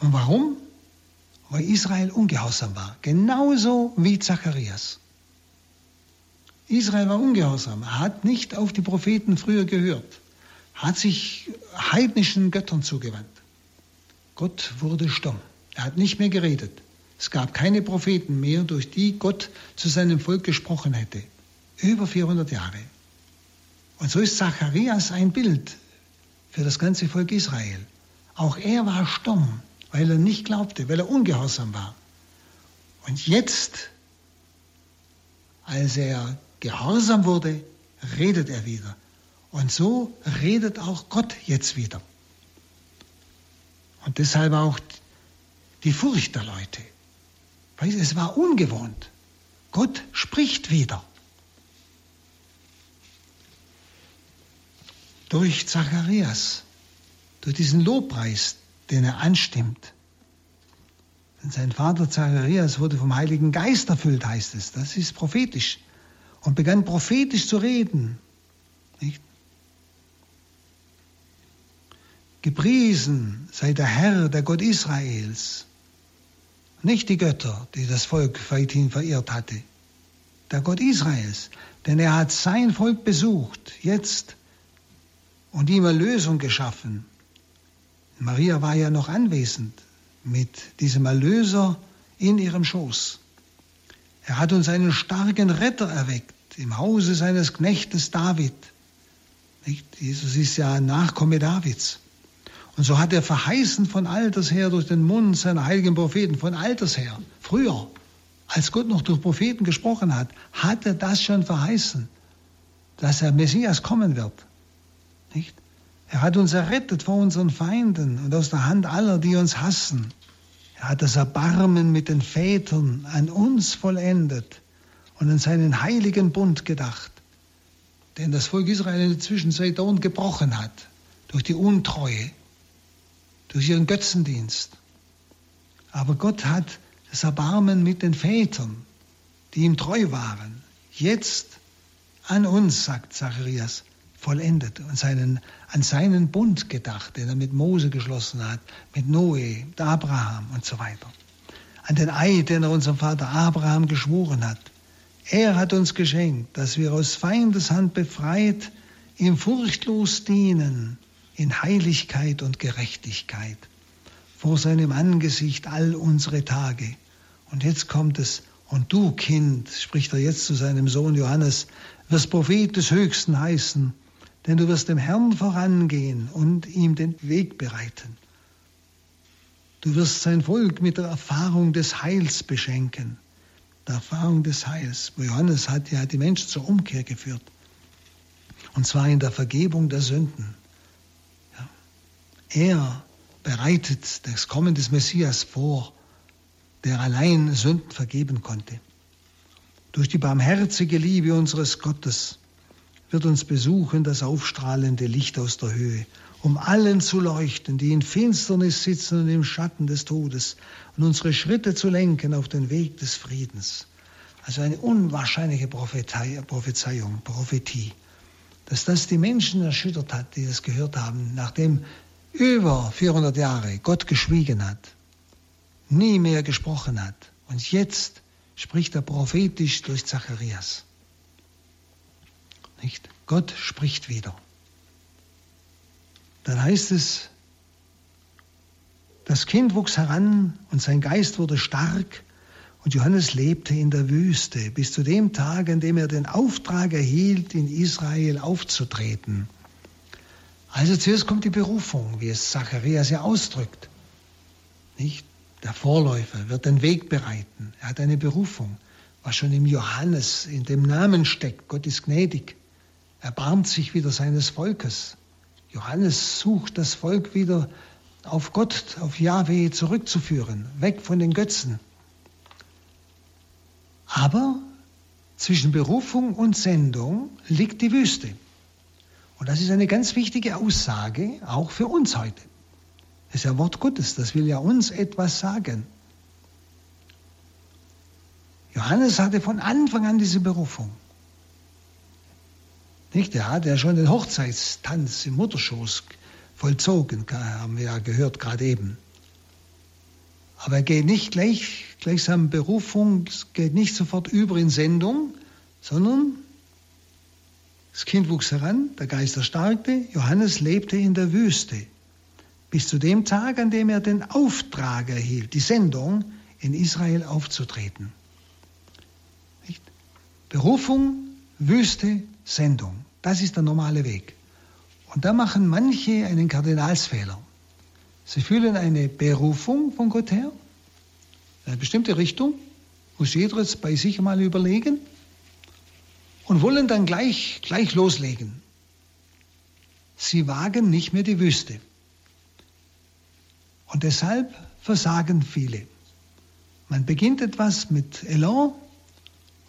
Und warum? Weil Israel ungehorsam war. Genauso wie Zacharias. Israel war ungehorsam. Hat nicht auf die Propheten früher gehört. Hat sich heidnischen Göttern zugewandt. Gott wurde stumm. Er hat nicht mehr geredet. Es gab keine Propheten mehr, durch die Gott zu seinem Volk gesprochen hätte. Über 400 Jahre. Und so ist Zacharias ein Bild für das ganze Volk Israel. Auch er war stumm, weil er nicht glaubte, weil er ungehorsam war. Und jetzt, als er gehorsam wurde, redet er wieder. Und so redet auch Gott jetzt wieder. Und deshalb auch die Furcht der Leute. Weil es war ungewohnt. Gott spricht wieder. Durch Zacharias, durch diesen Lobpreis, den er anstimmt. Denn sein Vater Zacharias wurde vom Heiligen Geist erfüllt, heißt es. Das ist prophetisch. Und begann prophetisch zu reden. Nicht? Gepriesen sei der Herr, der Gott Israels. Nicht die Götter, die das Volk weithin verehrt hatte. Der Gott Israels. Denn er hat sein Volk besucht, jetzt, und ihm Erlösung geschaffen. Maria war ja noch anwesend mit diesem Erlöser in ihrem Schoß. Er hat uns einen starken Retter erweckt im Hause seines Knechtes David. Nicht? Jesus ist ja ein Nachkomme Davids. Und so hat er verheißen von alters her durch den Mund seiner heiligen Propheten, von alters her, früher, als Gott noch durch Propheten gesprochen hat, hat er das schon verheißen, dass der Messias kommen wird. Nicht? Er hat uns errettet vor unseren Feinden und aus der Hand aller, die uns hassen. Er hat das Erbarmen mit den Vätern an uns vollendet und an seinen heiligen Bund gedacht, den das Volk Israel in der Zwischenzeit dauernd gebrochen hat, durch die Untreue, durch ihren Götzendienst. Aber Gott hat das Erbarmen mit den Vätern, die ihm treu waren, jetzt an uns, sagt Zacharias, vollendet und seinen, an seinen Bund gedacht, den er mit Mose geschlossen hat, mit Noe, mit Abraham und so weiter. An den Eid, den er unserem Vater Abraham geschworen hat. Er hat uns geschenkt, dass wir aus Feindeshand befreit ihm furchtlos dienen in Heiligkeit und Gerechtigkeit vor seinem Angesicht all unsere Tage. Und jetzt kommt es, und du, Kind, spricht er jetzt zu seinem Sohn Johannes, wirst Prophet des Höchsten heißen, denn du wirst dem Herrn vorangehen und ihm den Weg bereiten. Du wirst sein Volk mit der Erfahrung des Heils beschenken. Der Erfahrung des Heils. Johannes hat ja die Menschen zur Umkehr geführt. Und zwar in der Vergebung der Sünden. Ja. Er bereitet das Kommen des Messias vor, der allein Sünden vergeben konnte. Durch die barmherzige Liebe unseres Gottes wird uns besuchen das aufstrahlende Licht aus der Höhe, um allen zu leuchten, die in Finsternis sitzen und im Schatten des Todes, und unsere Schritte zu lenken auf den Weg des Friedens. Also eine unwahrscheinliche Prophezeiung, Prophetie, dass das die Menschen erschüttert hat, die das gehört haben, nachdem über 400 Jahre Gott geschwiegen hat, nie mehr gesprochen hat. Und jetzt spricht er prophetisch durch Zacharias. Nicht? Gott spricht wieder. Dann heißt es, das Kind wuchs heran und sein Geist wurde stark und Johannes lebte in der Wüste bis zu dem Tag, an dem er den Auftrag erhielt, in Israel aufzutreten. Also zuerst kommt die Berufung, wie es Zacharias ja ausdrückt. Nicht? Der Vorläufer wird den Weg bereiten. Er hat eine Berufung, was schon im Johannes in dem Namen steckt. Gott ist gnädig erbarmt sich wieder seines Volkes. Johannes sucht das Volk wieder auf Gott, auf Yahweh zurückzuführen, weg von den Götzen. Aber zwischen Berufung und Sendung liegt die Wüste. Und das ist eine ganz wichtige Aussage, auch für uns heute. Das ist ja Wort Gottes, das will ja uns etwas sagen. Johannes hatte von Anfang an diese Berufung. Nicht? Er hat ja schon den Hochzeitstanz im Mutterschoß vollzogen, haben wir ja gehört gerade eben. Aber er geht nicht gleich, gleichsam Berufung, geht nicht sofort über in Sendung, sondern das Kind wuchs heran, der Geist erstarkte, Johannes lebte in der Wüste. Bis zu dem Tag, an dem er den Auftrag erhielt, die Sendung, in Israel aufzutreten. Nicht? Berufung Wüste, Sendung. Das ist der normale Weg. Und da machen manche einen Kardinalsfehler. Sie fühlen eine Berufung von Gott her, eine bestimmte Richtung, muss jeder jetzt bei sich mal überlegen und wollen dann gleich, gleich loslegen. Sie wagen nicht mehr die Wüste. Und deshalb versagen viele. Man beginnt etwas mit Elan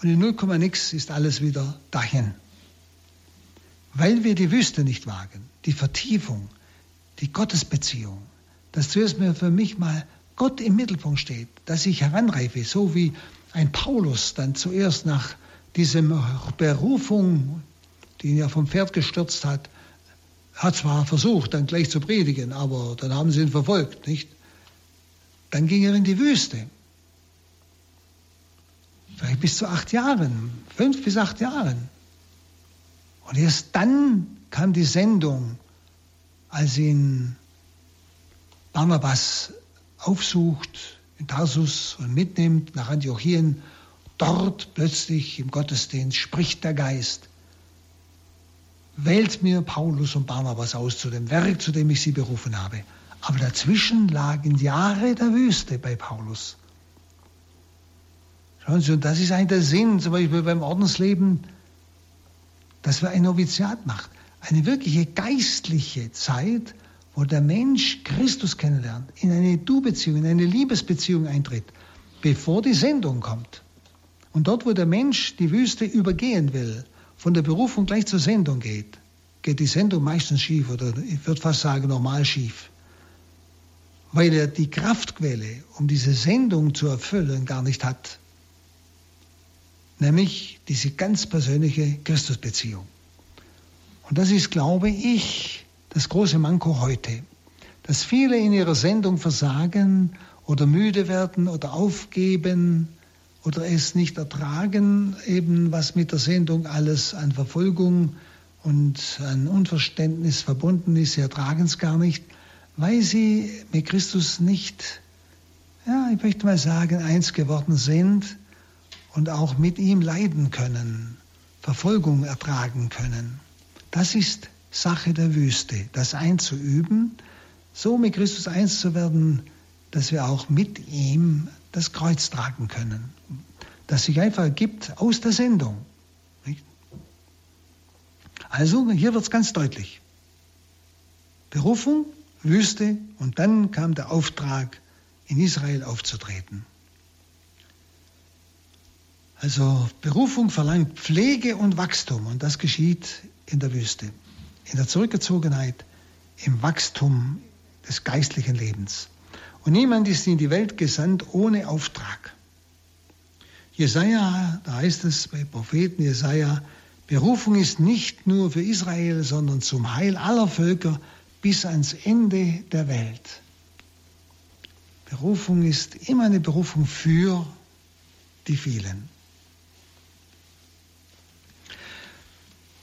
und in 0, nix ist alles wieder dahin. Weil wir die Wüste nicht wagen, die Vertiefung, die Gottesbeziehung, dass zuerst mir für mich mal Gott im Mittelpunkt steht, dass ich heranreife, so wie ein Paulus dann zuerst nach diesem Berufung, die ihn ja vom Pferd gestürzt hat, hat zwar versucht, dann gleich zu predigen, aber dann haben sie ihn verfolgt, nicht? Dann ging er in die Wüste. Vielleicht bis zu acht Jahren, fünf bis acht Jahren. Und erst dann kam die Sendung, als ihn Barnabas aufsucht in Tarsus und mitnimmt nach Antiochien. Dort plötzlich im Gottesdienst spricht der Geist. Wählt mir Paulus und Barnabas aus zu dem Werk, zu dem ich sie berufen habe. Aber dazwischen lagen Jahre der Wüste bei Paulus. Schauen Sie, und das ist eigentlich der Sinn, zum Beispiel beim Ordensleben, dass wir ein Noviziat macht. Eine wirkliche geistliche Zeit, wo der Mensch Christus kennenlernt, in eine Du-Beziehung, in eine Liebesbeziehung eintritt, bevor die Sendung kommt. Und dort, wo der Mensch die Wüste übergehen will, von der Berufung gleich zur Sendung geht, geht die Sendung meistens schief oder ich würde fast sagen normal schief. Weil er die Kraftquelle, um diese Sendung zu erfüllen, gar nicht hat. Nämlich diese ganz persönliche Christusbeziehung. Und das ist, glaube ich, das große Manko heute, dass viele in ihrer Sendung versagen oder müde werden oder aufgeben oder es nicht ertragen, eben was mit der Sendung alles an Verfolgung und an Unverständnis verbunden ist. Sie ertragen es gar nicht, weil sie mit Christus nicht, ja, ich möchte mal sagen, eins geworden sind und auch mit ihm leiden können, Verfolgung ertragen können. Das ist Sache der Wüste, das einzuüben, so mit Christus eins zu werden, dass wir auch mit ihm das Kreuz tragen können. Das sich einfach ergibt aus der Sendung. Also, hier wird es ganz deutlich. Berufung, Wüste und dann kam der Auftrag, in Israel aufzutreten. Also Berufung verlangt Pflege und Wachstum und das geschieht in der Wüste in der Zurückgezogenheit, im Wachstum des geistlichen Lebens. Und niemand ist in die Welt gesandt ohne Auftrag. Jesaja, da heißt es bei Propheten Jesaja, Berufung ist nicht nur für Israel, sondern zum Heil aller Völker bis ans Ende der Welt. Berufung ist immer eine Berufung für die vielen.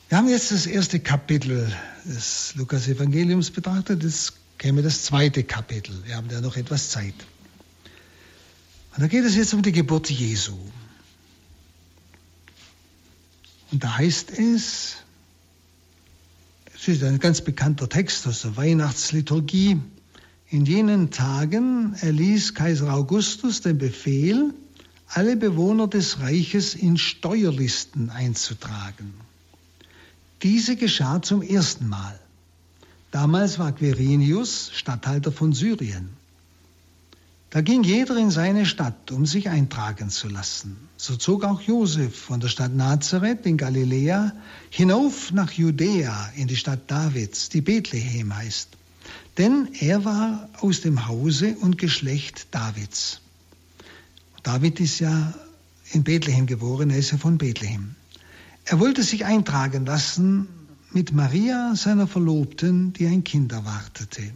Wir haben jetzt das erste Kapitel des Lukas-Evangeliums betrachtet. Jetzt käme das zweite Kapitel. Wir haben ja noch etwas Zeit. Und da geht es jetzt um die Geburt Jesu. Und da heißt es, es ist ein ganz bekannter Text aus der Weihnachtsliturgie, in jenen Tagen erließ Kaiser Augustus den Befehl, alle Bewohner des Reiches in Steuerlisten einzutragen. Diese geschah zum ersten Mal. Damals war Quirinius Statthalter von Syrien. Da ging jeder in seine Stadt, um sich eintragen zu lassen. So zog auch Josef von der Stadt Nazareth in Galiläa hinauf nach Judäa in die Stadt Davids, die Bethlehem heißt. Denn er war aus dem Hause und Geschlecht Davids. David ist ja in Bethlehem geboren, er ist ja von Bethlehem. Er wollte sich eintragen lassen mit Maria, seiner Verlobten, die ein Kind erwartete.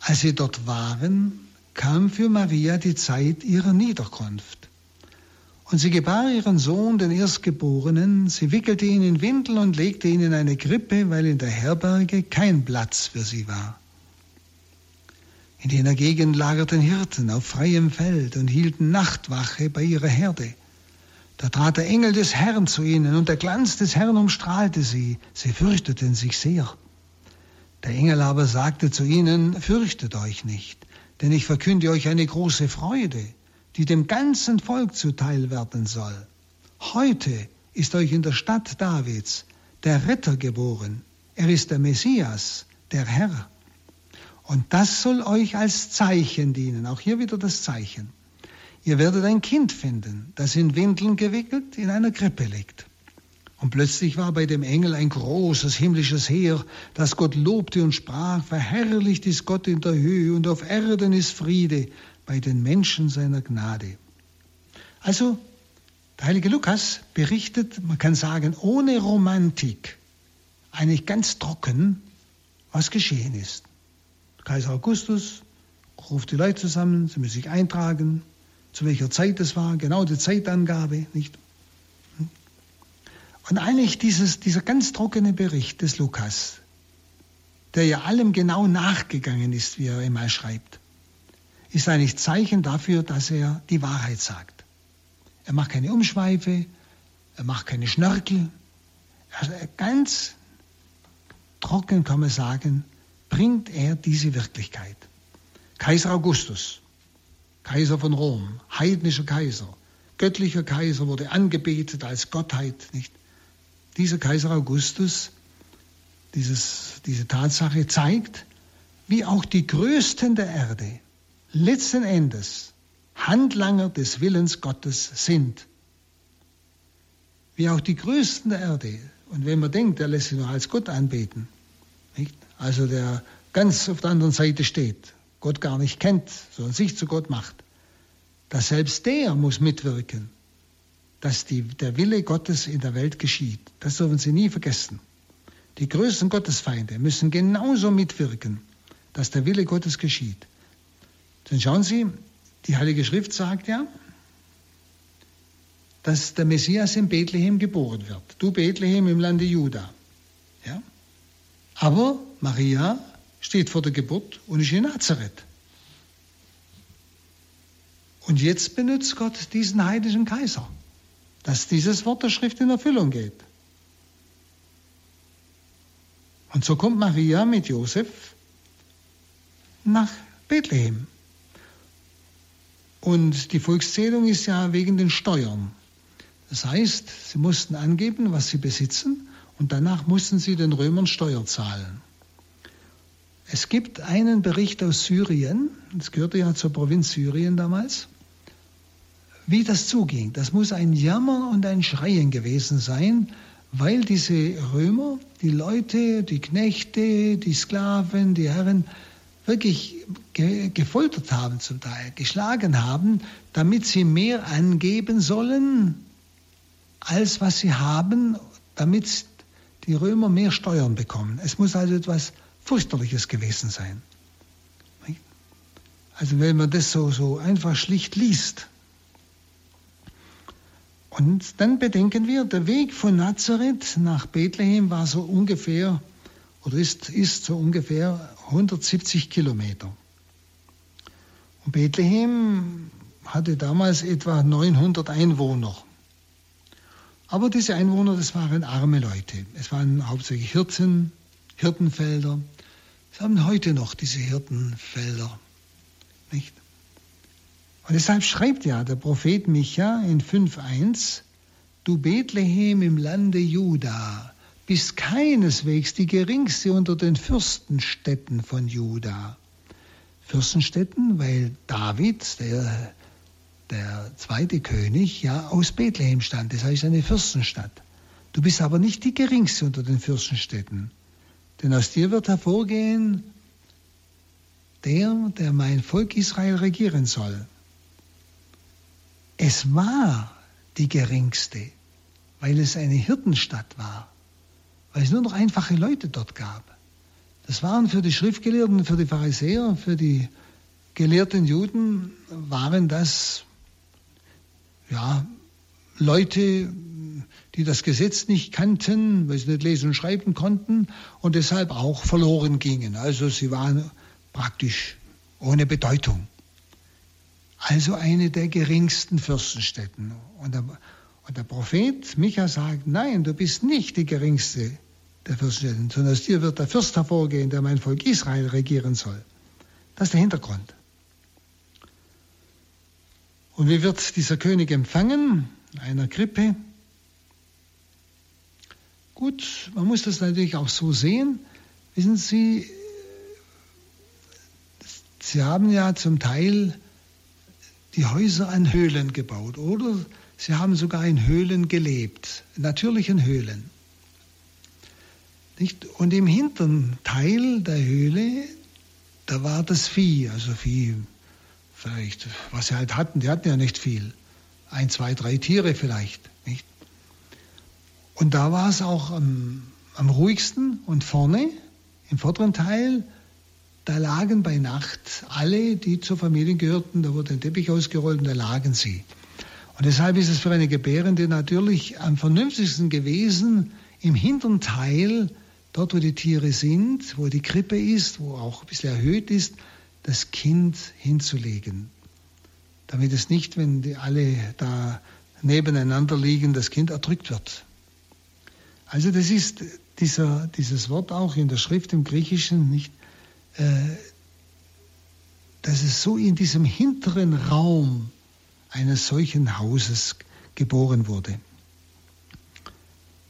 Als sie dort waren, kam für Maria die Zeit ihrer Niederkunft. Und sie gebar ihren Sohn, den Erstgeborenen, sie wickelte ihn in Windel und legte ihn in eine Krippe, weil in der Herberge kein Platz für sie war. In jener Gegend lagerten Hirten auf freiem Feld und hielten Nachtwache bei ihrer Herde. Da trat der Engel des Herrn zu ihnen, und der Glanz des Herrn umstrahlte sie. Sie fürchteten sich sehr. Der Engel aber sagte zu ihnen, Fürchtet euch nicht, denn ich verkünde euch eine große Freude, die dem ganzen Volk zuteil werden soll. Heute ist euch in der Stadt Davids der Retter geboren. Er ist der Messias, der Herr. Und das soll euch als Zeichen dienen. Auch hier wieder das Zeichen. Ihr werdet ein Kind finden, das in Windeln gewickelt in einer Krippe liegt. Und plötzlich war bei dem Engel ein großes himmlisches Heer, das Gott lobte und sprach, verherrlicht ist Gott in der Höhe und auf Erden ist Friede bei den Menschen seiner Gnade. Also, der heilige Lukas berichtet, man kann sagen, ohne Romantik, eigentlich ganz trocken, was geschehen ist. Kaiser Augustus ruft die Leute zusammen, sie müssen sich eintragen, zu welcher Zeit es war, genau die Zeitangabe, nicht? Und eigentlich dieses, dieser ganz trockene Bericht des Lukas, der ja allem genau nachgegangen ist, wie er einmal schreibt, ist eigentlich Zeichen dafür, dass er die Wahrheit sagt. Er macht keine Umschweife, er macht keine Schnörkel. Also ganz trocken kann man sagen, bringt er diese Wirklichkeit. Kaiser Augustus, Kaiser von Rom, heidnischer Kaiser, göttlicher Kaiser, wurde angebetet als Gottheit. Nicht? Dieser Kaiser Augustus, dieses, diese Tatsache zeigt, wie auch die Größten der Erde letzten Endes Handlanger des Willens Gottes sind. Wie auch die Größten der Erde. Und wenn man denkt, der lässt sich noch als Gott anbeten, nicht? also der ganz auf der anderen Seite steht, Gott gar nicht kennt, sondern sich zu Gott macht, dass selbst der muss mitwirken, dass die, der Wille Gottes in der Welt geschieht. Das dürfen Sie nie vergessen. Die größten Gottesfeinde müssen genauso mitwirken, dass der Wille Gottes geschieht. Denn schauen Sie, die Heilige Schrift sagt ja, dass der Messias in Bethlehem geboren wird. Du Bethlehem im Lande Juda. Ja? Aber Maria steht vor der Geburt und ist in Nazareth. Und jetzt benutzt Gott diesen heidnischen Kaiser, dass dieses Wort der Schrift in Erfüllung geht. Und so kommt Maria mit Josef nach Bethlehem. Und die Volkszählung ist ja wegen den Steuern. Das heißt, sie mussten angeben, was sie besitzen, und danach mussten sie den Römern Steuer zahlen. Es gibt einen Bericht aus Syrien, das gehörte ja zur Provinz Syrien damals, wie das zuging. Das muss ein Jammern und ein Schreien gewesen sein, weil diese Römer, die Leute, die Knechte, die Sklaven, die Herren wirklich ge gefoltert haben zum Teil, geschlagen haben, damit sie mehr angeben sollen, als was sie haben, damit die Römer mehr Steuern bekommen. Es muss also etwas fürchterliches gewesen sein. Also wenn man das so, so einfach schlicht liest. Und dann bedenken wir, der Weg von Nazareth nach Bethlehem war so ungefähr, oder ist, ist so ungefähr 170 Kilometer. Und Bethlehem hatte damals etwa 900 Einwohner. Aber diese Einwohner, das waren arme Leute. Es waren hauptsächlich Hirten, Hirtenfelder, Sie haben heute noch diese Hirtenfelder. Nicht? Und deshalb schreibt ja der Prophet Micha in 5.1, Du Bethlehem im Lande Juda, bist keineswegs die geringste unter den Fürstenstädten von Juda. Fürstenstädten, weil David, der, der zweite König, ja aus Bethlehem stand. Das heißt eine Fürstenstadt. Du bist aber nicht die geringste unter den Fürstenstädten. Denn aus dir wird hervorgehen der, der mein Volk Israel regieren soll. Es war die geringste, weil es eine Hirtenstadt war, weil es nur noch einfache Leute dort gab. Das waren für die Schriftgelehrten, für die Pharisäer, für die gelehrten Juden, waren das ja, Leute, die das Gesetz nicht kannten, weil sie nicht lesen und schreiben konnten und deshalb auch verloren gingen. Also sie waren praktisch ohne Bedeutung. Also eine der geringsten Fürstenstädten. Und, Und der Prophet Micha sagt, nein, du bist nicht die geringste der Fürsten, sondern aus dir wird der Fürst hervorgehen, der mein Volk Israel regieren soll. Das ist der Hintergrund. Und wie wird dieser König empfangen? In einer Krippe. Gut, man muss das natürlich auch so sehen. Wissen Sie, Sie haben ja zum Teil die Häuser an Höhlen gebaut oder sie haben sogar in Höhlen gelebt, in natürlichen Höhlen. Nicht? Und im hinteren Teil der Höhle, da war das Vieh, also Vieh, vielleicht, was sie halt hatten, die hatten ja nicht viel. Ein, zwei, drei Tiere vielleicht. Und da war es auch am, am ruhigsten und vorne, im vorderen Teil, da lagen bei Nacht alle, die zur Familie gehörten, da wurde ein Teppich ausgerollt und da lagen sie. Und deshalb ist es für eine Gebärende natürlich am vernünftigsten gewesen, im hinteren Teil, dort wo die Tiere sind, wo die Krippe ist, wo auch ein bisschen erhöht ist, das Kind hinzulegen. Damit es nicht, wenn die alle da nebeneinander liegen, das Kind erdrückt wird. Also das ist dieser, dieses Wort auch in der Schrift im Griechischen nicht äh, dass es so in diesem hinteren Raum eines solchen Hauses geboren wurde.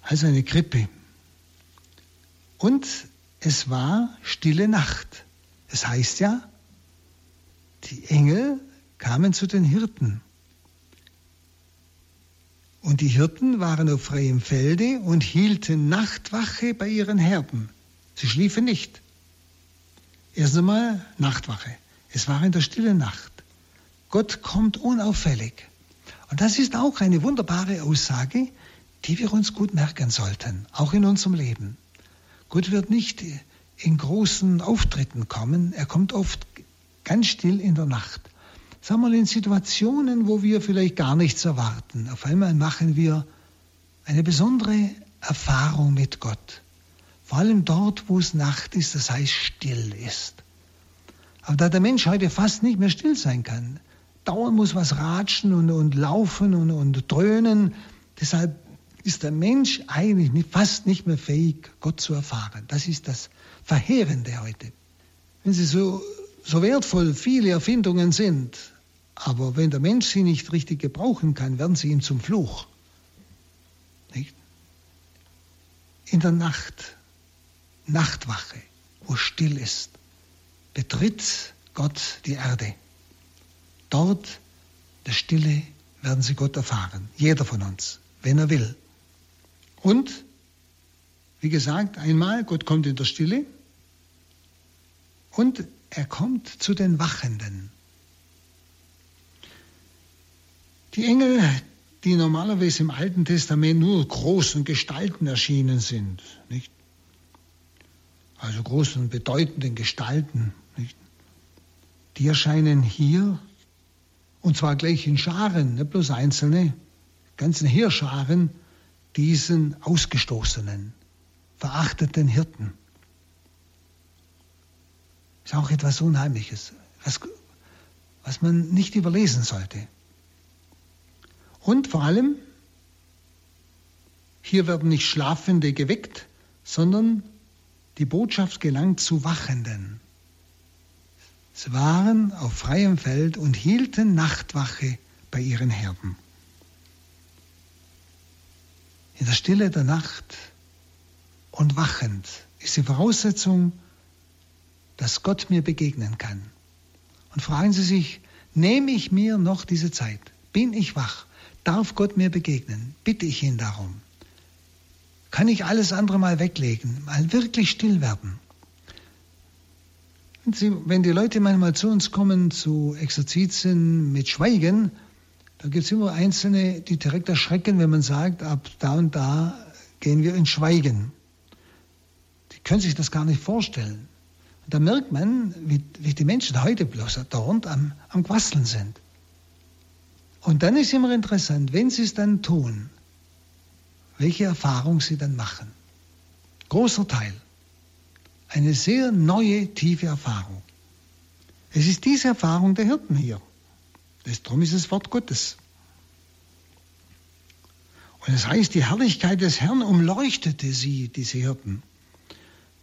Also eine Krippe. Und es war stille Nacht. Es heißt ja, die Engel kamen zu den Hirten. Und die Hirten waren auf freiem Felde und hielten Nachtwache bei ihren Herden. Sie schliefen nicht. Erst einmal Nachtwache. Es war in der stillen Nacht. Gott kommt unauffällig. Und das ist auch eine wunderbare Aussage, die wir uns gut merken sollten, auch in unserem Leben. Gott wird nicht in großen Auftritten kommen, er kommt oft ganz still in der Nacht. Sagen wir mal in Situationen, wo wir vielleicht gar nichts erwarten. Auf einmal machen wir eine besondere Erfahrung mit Gott. Vor allem dort, wo es Nacht ist, das heißt still ist. Aber da der Mensch heute fast nicht mehr still sein kann, dauernd muss was ratschen und, und laufen und, und dröhnen, deshalb ist der Mensch eigentlich fast nicht mehr fähig, Gott zu erfahren. Das ist das Verheerende heute. Wenn Sie so, so wertvoll viele Erfindungen sind, aber wenn der Mensch sie nicht richtig gebrauchen kann, werden sie ihm zum Fluch. Nicht? In der Nacht Nachtwache, wo still ist, betritt Gott die Erde. Dort, der Stille, werden Sie Gott erfahren. Jeder von uns, wenn er will. Und, wie gesagt, einmal, Gott kommt in der Stille und er kommt zu den Wachenden. Die Engel, die normalerweise im Alten Testament nur großen Gestalten erschienen sind, nicht? also großen, bedeutenden Gestalten, nicht? die erscheinen hier und zwar gleich in Scharen, nicht bloß einzelne, ganzen Heerscharen, diesen ausgestoßenen, verachteten Hirten. Ist auch etwas Unheimliches, was, was man nicht überlesen sollte. Und vor allem, hier werden nicht Schlafende geweckt, sondern die Botschaft gelangt zu Wachenden. Sie waren auf freiem Feld und hielten Nachtwache bei ihren Herden. In der Stille der Nacht und wachend ist die Voraussetzung, dass Gott mir begegnen kann. Und fragen Sie sich, nehme ich mir noch diese Zeit? Bin ich wach? Darf Gott mir begegnen? Bitte ich ihn darum? kann ich alles andere mal weglegen, mal wirklich still werden. wenn die Leute manchmal zu uns kommen zu Exerzitien mit Schweigen, da gibt es immer Einzelne, die direkt erschrecken, wenn man sagt, ab da und da gehen wir in Schweigen. Die können sich das gar nicht vorstellen. Und da merkt man, wie, wie die Menschen heute bloß dauernd am, am Quasseln sind. Und dann ist immer interessant, wenn sie es dann tun, welche Erfahrung sie dann machen. Großer Teil. Eine sehr neue, tiefe Erfahrung. Es ist diese Erfahrung der Hirten hier. Darum ist es Wort Gottes. Und es heißt, die Herrlichkeit des Herrn umleuchtete sie, diese Hirten.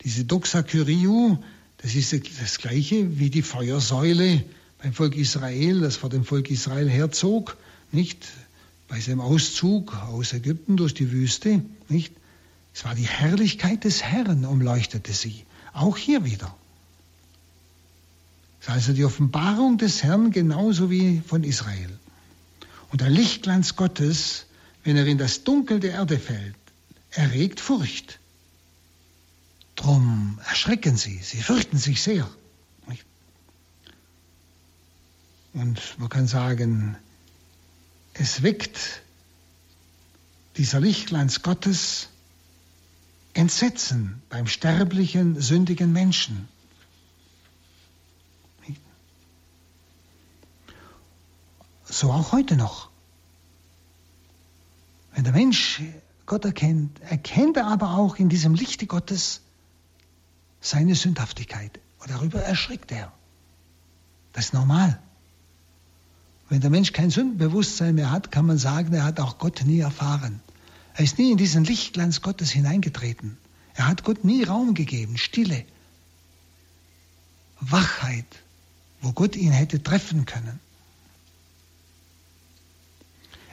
Diese Doxa Kyriou, das ist das gleiche wie die Feuersäule beim Volk Israel, das vor dem Volk Israel herzog, nicht? Bei seinem Auszug aus Ägypten durch die Wüste, nicht? Es war die Herrlichkeit des Herrn umleuchtete sie. Auch hier wieder. Es ist also die Offenbarung des Herrn genauso wie von Israel. Und der Lichtglanz Gottes, wenn er in das Dunkel der Erde fällt, erregt Furcht. Drum erschrecken sie, sie fürchten sich sehr. Und man kann sagen, es weckt dieser Lichtglanz Gottes Entsetzen beim sterblichen, sündigen Menschen. So auch heute noch. Wenn der Mensch Gott erkennt, erkennt er aber auch in diesem Lichte Gottes seine Sündhaftigkeit. Und darüber erschrickt er. Das ist normal. Wenn der Mensch kein Sündenbewusstsein mehr hat, kann man sagen, er hat auch Gott nie erfahren. Er ist nie in diesen Lichtglanz Gottes hineingetreten. Er hat Gott nie Raum gegeben, Stille, Wachheit, wo Gott ihn hätte treffen können.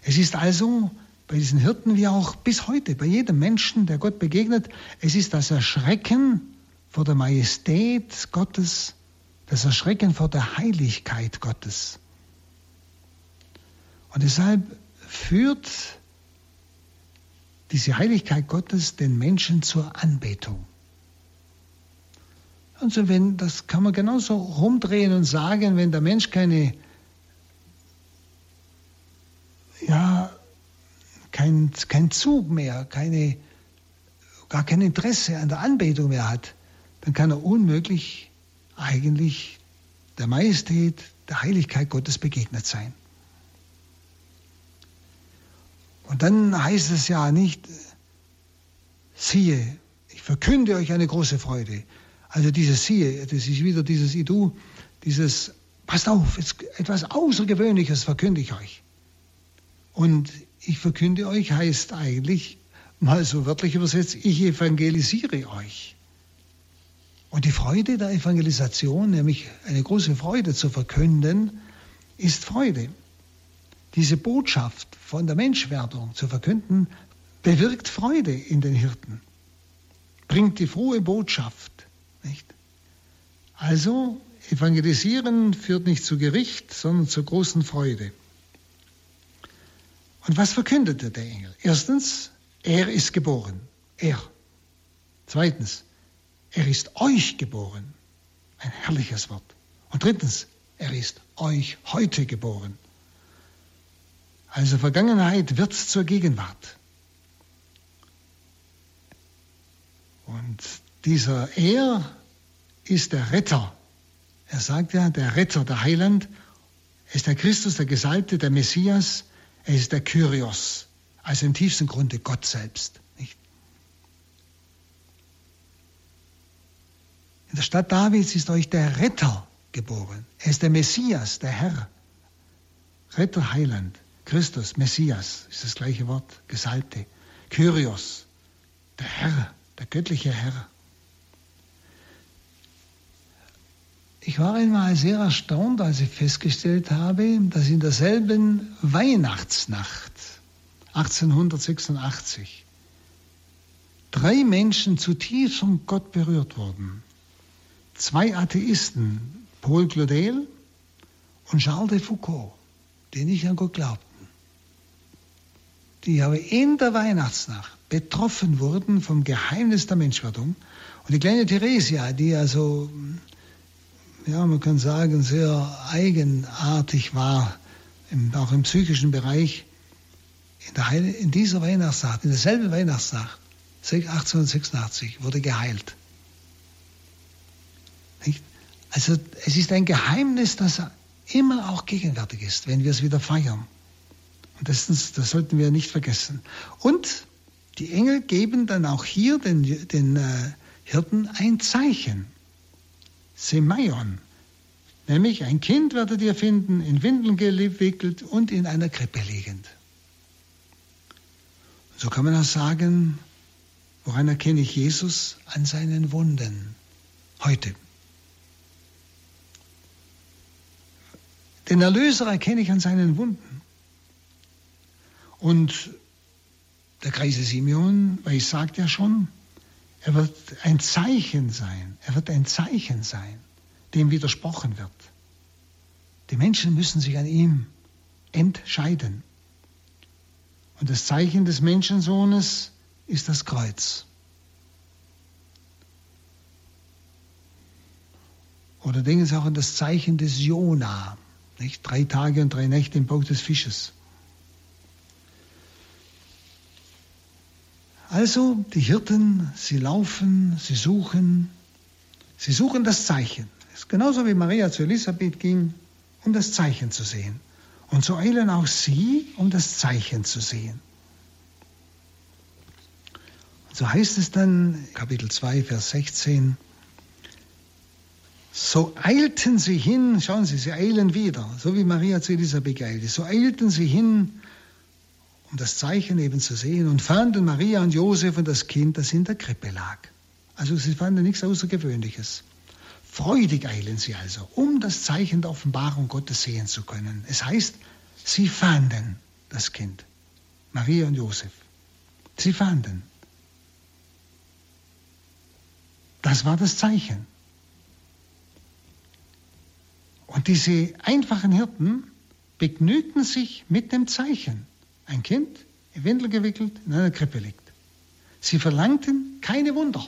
Es ist also bei diesen Hirten wie auch bis heute, bei jedem Menschen, der Gott begegnet, es ist das Erschrecken vor der Majestät Gottes, das Erschrecken vor der Heiligkeit Gottes. Und deshalb führt diese Heiligkeit Gottes den Menschen zur Anbetung. Also wenn, das kann man genauso rumdrehen und sagen, wenn der Mensch keine, ja, kein, kein Zug mehr, keine, gar kein Interesse an der Anbetung mehr hat, dann kann er unmöglich eigentlich der Majestät, der Heiligkeit Gottes begegnet sein. Und dann heißt es ja nicht, siehe, ich verkünde euch eine große Freude. Also dieses siehe, das ist wieder dieses Idu, dieses, passt auf, etwas Außergewöhnliches verkünde ich euch. Und ich verkünde euch heißt eigentlich, mal so wörtlich übersetzt, ich evangelisiere euch. Und die Freude der Evangelisation, nämlich eine große Freude zu verkünden, ist Freude diese Botschaft von der Menschwerdung zu verkünden, bewirkt Freude in den Hirten, bringt die frohe Botschaft. Nicht? Also evangelisieren führt nicht zu Gericht, sondern zur großen Freude. Und was verkündete der Engel? Erstens, er ist geboren. Er. Zweitens, er ist euch geboren. Ein herrliches Wort. Und drittens, er ist euch heute geboren. Also Vergangenheit wird zur Gegenwart. Und dieser Er ist der Retter. Er sagt ja, der Retter, der Heiland, ist der Christus, der Gesalbte, der Messias, er ist der Kyrios, also im tiefsten Grunde Gott selbst. Nicht? In der Stadt Davids ist euch der Retter geboren. Er ist der Messias, der Herr. Retter, Heiland. Christus, Messias, ist das gleiche Wort, Gesalbte. Kyrios, der Herr, der göttliche Herr. Ich war einmal sehr erstaunt, als ich festgestellt habe, dass in derselben Weihnachtsnacht 1886 drei Menschen zutiefst von Gott berührt wurden. Zwei Atheisten, Paul Claudel und Charles de Foucault, die nicht an Gott glaubten die aber in der Weihnachtsnacht betroffen wurden vom Geheimnis der Menschwerdung. Und die kleine Theresia, die also, ja, man kann sagen, sehr eigenartig war, im, auch im psychischen Bereich, in, der Heil in dieser Weihnachtsnacht, in derselben Weihnachtsnacht, 1886, wurde geheilt. Nicht? Also es ist ein Geheimnis, das immer auch gegenwärtig ist, wenn wir es wieder feiern. Und das, das sollten wir nicht vergessen. Und die Engel geben dann auch hier den, den äh, Hirten ein Zeichen. Semaion. Nämlich ein Kind werdet ihr finden, in Windeln gewickelt und in einer Krippe liegend. So kann man auch sagen, woran erkenne ich Jesus? An seinen Wunden. Heute. Den Erlöser erkenne ich an seinen Wunden. Und der Kreise Simeon, weil ich sagte ja schon, er wird ein Zeichen sein. Er wird ein Zeichen sein, dem widersprochen wird. Die Menschen müssen sich an ihm entscheiden. Und das Zeichen des Menschensohnes ist das Kreuz. Oder denken Sie auch an das Zeichen des Jona, nicht? Drei Tage und drei Nächte im Bauch des Fisches. Also die Hirten, sie laufen, sie suchen, sie suchen das Zeichen. Es ist genauso wie Maria zu Elisabeth ging, um das Zeichen zu sehen. Und so eilen auch sie, um das Zeichen zu sehen. Und so heißt es dann, Kapitel 2, Vers 16, so eilten sie hin, schauen Sie, sie eilen wieder, so wie Maria zu Elisabeth eilte, so eilten sie hin, um das Zeichen eben zu sehen und fanden Maria und Josef und das Kind, das in der Krippe lag. Also sie fanden nichts Außergewöhnliches. Freudig eilen sie also, um das Zeichen der Offenbarung Gottes sehen zu können. Es heißt, sie fanden das Kind, Maria und Josef. Sie fanden. Das war das Zeichen. Und diese einfachen Hirten begnügten sich mit dem Zeichen. Ein Kind, in Windel gewickelt, in einer Krippe liegt. Sie verlangten keine Wunder.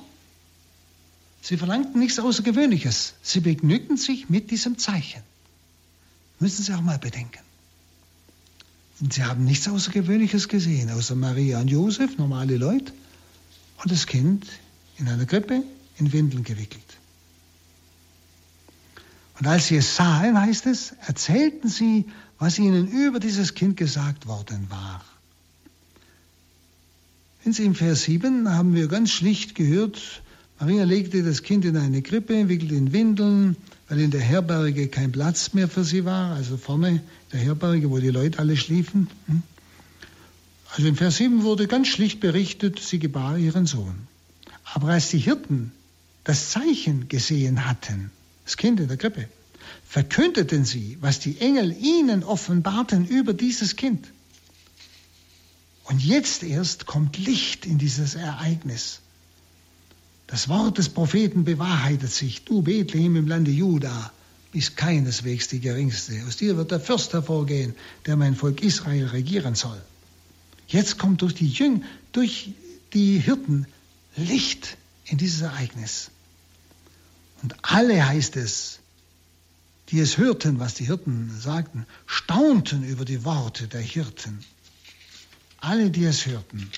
Sie verlangten nichts Außergewöhnliches. Sie begnügten sich mit diesem Zeichen. Müssen Sie auch mal bedenken. Und sie haben nichts Außergewöhnliches gesehen, außer Maria und Josef, normale Leute, und das Kind in einer Krippe in Windeln gewickelt. Und als sie es sahen, heißt es, erzählten sie, was ihnen über dieses Kind gesagt worden war. In Sie im Vers 7 haben wir ganz schlicht gehört, Maria legte das Kind in eine Krippe, wickelte in Windeln, weil in der Herberge kein Platz mehr für sie war, also vorne der Herberge, wo die Leute alle schliefen. Hm? Also im Vers 7 wurde ganz schlicht berichtet, sie gebar ihren Sohn. Aber als die Hirten das Zeichen gesehen hatten, das Kind in der Krippe, verkündeten sie, was die Engel ihnen offenbarten über dieses Kind. Und jetzt erst kommt Licht in dieses Ereignis. Das Wort des Propheten bewahrheitet sich. Du Bethlehem im Lande Juda bist keineswegs die geringste. Aus dir wird der Fürst hervorgehen, der mein Volk Israel regieren soll. Jetzt kommt durch die Jüng, durch die Hirten Licht in dieses Ereignis. Und alle heißt es, die es hörten, was die Hirten sagten, staunten über die Worte der Hirten. Alle, die es hörten.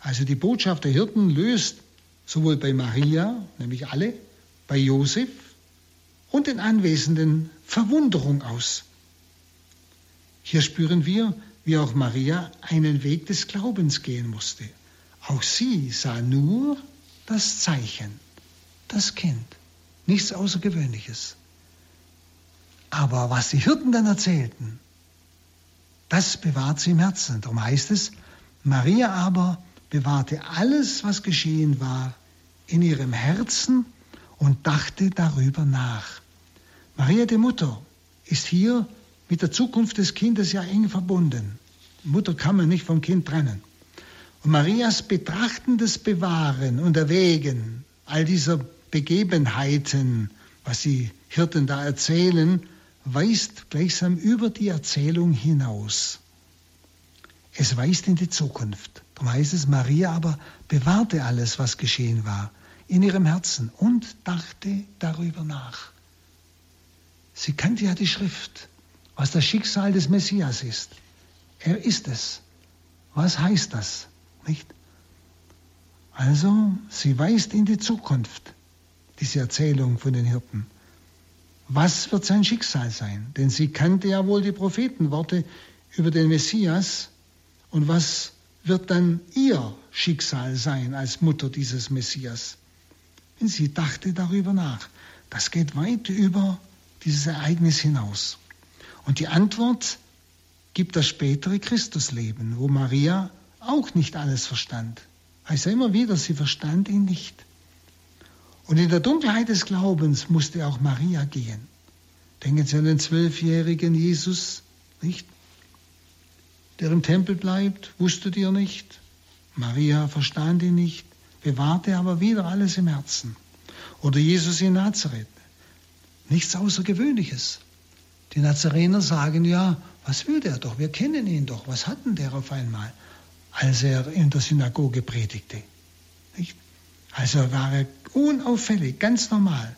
Also die Botschaft der Hirten löst sowohl bei Maria, nämlich alle, bei Josef und den Anwesenden Verwunderung aus. Hier spüren wir, wie auch Maria einen Weg des Glaubens gehen musste. Auch sie sah nur das Zeichen, das Kind, nichts Außergewöhnliches. Aber was die Hirten dann erzählten, das bewahrt sie im Herzen. Darum heißt es, Maria aber bewahrte alles, was geschehen war, in ihrem Herzen und dachte darüber nach. Maria die Mutter ist hier mit der Zukunft des Kindes ja eng verbunden. Die Mutter kann man nicht vom Kind trennen. Und Marias betrachtendes Bewahren und Erwägen all dieser Begebenheiten, was die Hirten da erzählen, weist gleichsam über die Erzählung hinaus. Es weist in die Zukunft. Darum heißt es, Maria aber bewahrte alles, was geschehen war, in ihrem Herzen und dachte darüber nach. Sie kannte ja die Schrift, was das Schicksal des Messias ist. Er ist es. Was heißt das? Nicht? Also, sie weist in die Zukunft, diese Erzählung von den Hirten. Was wird sein Schicksal sein? Denn sie kannte ja wohl die Prophetenworte über den Messias und was wird dann ihr Schicksal sein als Mutter dieses Messias? Und sie dachte darüber nach. Das geht weit über dieses Ereignis hinaus. Und die Antwort gibt das spätere Christusleben, wo Maria auch nicht alles verstand. Heißt ja immer wieder, sie verstand ihn nicht. Und in der Dunkelheit des Glaubens musste auch Maria gehen. Denken Sie an den zwölfjährigen Jesus, nicht? Der im Tempel bleibt, wusstet ihr nicht. Maria verstand ihn nicht, bewahrte aber wieder alles im Herzen. Oder Jesus in Nazareth. Nichts Außergewöhnliches. Die Nazarener sagen ja, was will der doch? Wir kennen ihn doch. Was hat denn der auf einmal, als er in der Synagoge predigte? Nicht? Also war er unauffällig, ganz normal.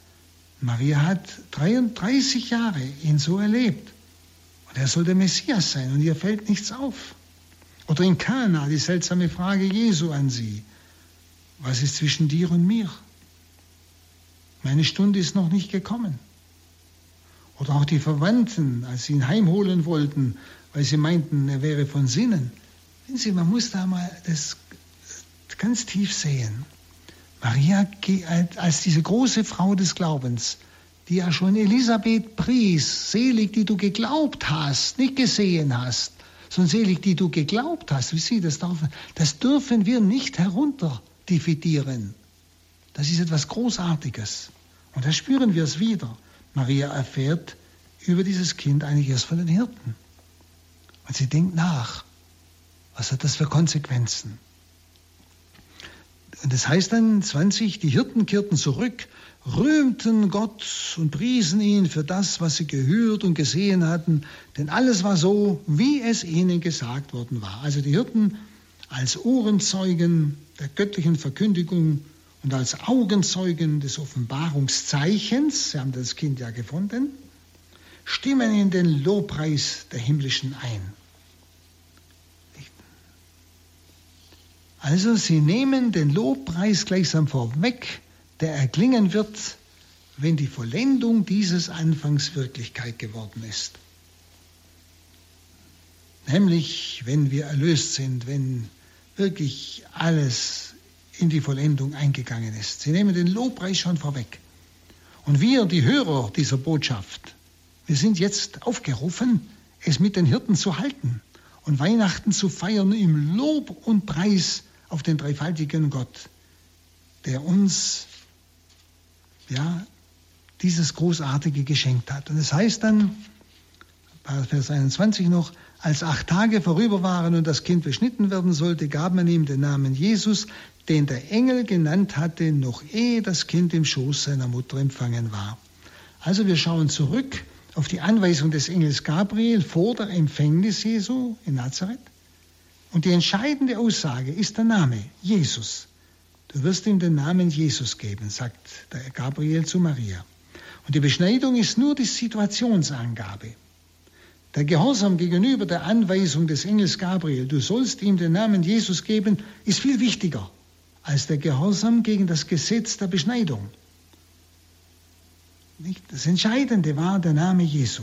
Maria hat 33 Jahre ihn so erlebt. Und er soll der Messias sein und ihr fällt nichts auf. Oder in Kana die seltsame Frage Jesu an sie. Was ist zwischen dir und mir? Meine Stunde ist noch nicht gekommen. Oder auch die Verwandten, als sie ihn heimholen wollten, weil sie meinten, er wäre von Sinnen. Wissen Sie, man muss da mal das ganz tief sehen. Maria als diese große Frau des Glaubens, die ja schon Elisabeth pries, selig, die du geglaubt hast, nicht gesehen hast, sondern selig, die du geglaubt hast. Wie sie das darf, das dürfen wir nicht herunterdividieren. Das ist etwas Großartiges. Und da spüren wir es wieder. Maria erfährt über dieses Kind einiges von den Hirten. Und sie denkt nach. Was hat das für Konsequenzen? Und das heißt dann 20, die Hirten kehrten zurück, rühmten Gott und priesen ihn für das, was sie gehört und gesehen hatten, denn alles war so, wie es ihnen gesagt worden war. Also die Hirten als Ohrenzeugen der göttlichen Verkündigung und als Augenzeugen des Offenbarungszeichens, sie haben das Kind ja gefunden, stimmen in den Lobpreis der Himmlischen ein. Also sie nehmen den Lobpreis gleichsam vorweg, der erklingen wird, wenn die Vollendung dieses Anfangs Wirklichkeit geworden ist. Nämlich, wenn wir erlöst sind, wenn wirklich alles in die Vollendung eingegangen ist. Sie nehmen den Lobpreis schon vorweg. Und wir, die Hörer dieser Botschaft, wir sind jetzt aufgerufen, es mit den Hirten zu halten und Weihnachten zu feiern im Lob und Preis auf den dreifaltigen Gott, der uns ja, dieses Großartige geschenkt hat. Und es das heißt dann, Vers 21 noch, als acht Tage vorüber waren und das Kind beschnitten werden sollte, gab man ihm den Namen Jesus, den der Engel genannt hatte, noch ehe das Kind im Schoß seiner Mutter empfangen war. Also wir schauen zurück auf die Anweisung des Engels Gabriel vor der Empfängnis Jesu in Nazareth. Und die entscheidende Aussage ist der Name, Jesus. Du wirst ihm den Namen Jesus geben, sagt der Gabriel zu Maria. Und die Beschneidung ist nur die Situationsangabe. Der Gehorsam gegenüber der Anweisung des Engels Gabriel, du sollst ihm den Namen Jesus geben, ist viel wichtiger als der Gehorsam gegen das Gesetz der Beschneidung. Das Entscheidende war der Name Jesu.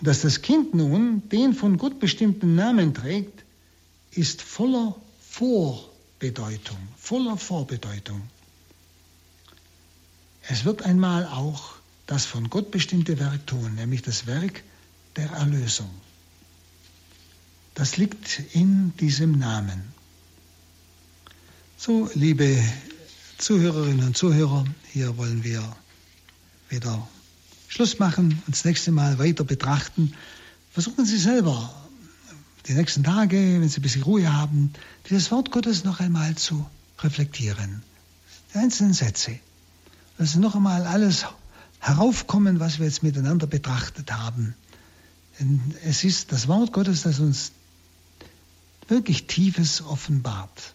Dass das Kind nun den von Gott bestimmten Namen trägt, ist voller Vorbedeutung, voller Vorbedeutung. Es wird einmal auch das von Gott bestimmte Werk tun, nämlich das Werk der Erlösung. Das liegt in diesem Namen. So, liebe Zuhörerinnen und Zuhörer, hier wollen wir wieder Schluss machen und das nächste Mal weiter betrachten. Versuchen Sie selber die nächsten Tage, wenn Sie ein bisschen Ruhe haben, dieses Wort Gottes noch einmal zu reflektieren. Die einzelnen Sätze. Lassen noch einmal alles heraufkommen, was wir jetzt miteinander betrachtet haben. Denn es ist das Wort Gottes, das uns wirklich Tiefes offenbart.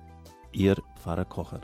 Ihr Pfarrer Kocher.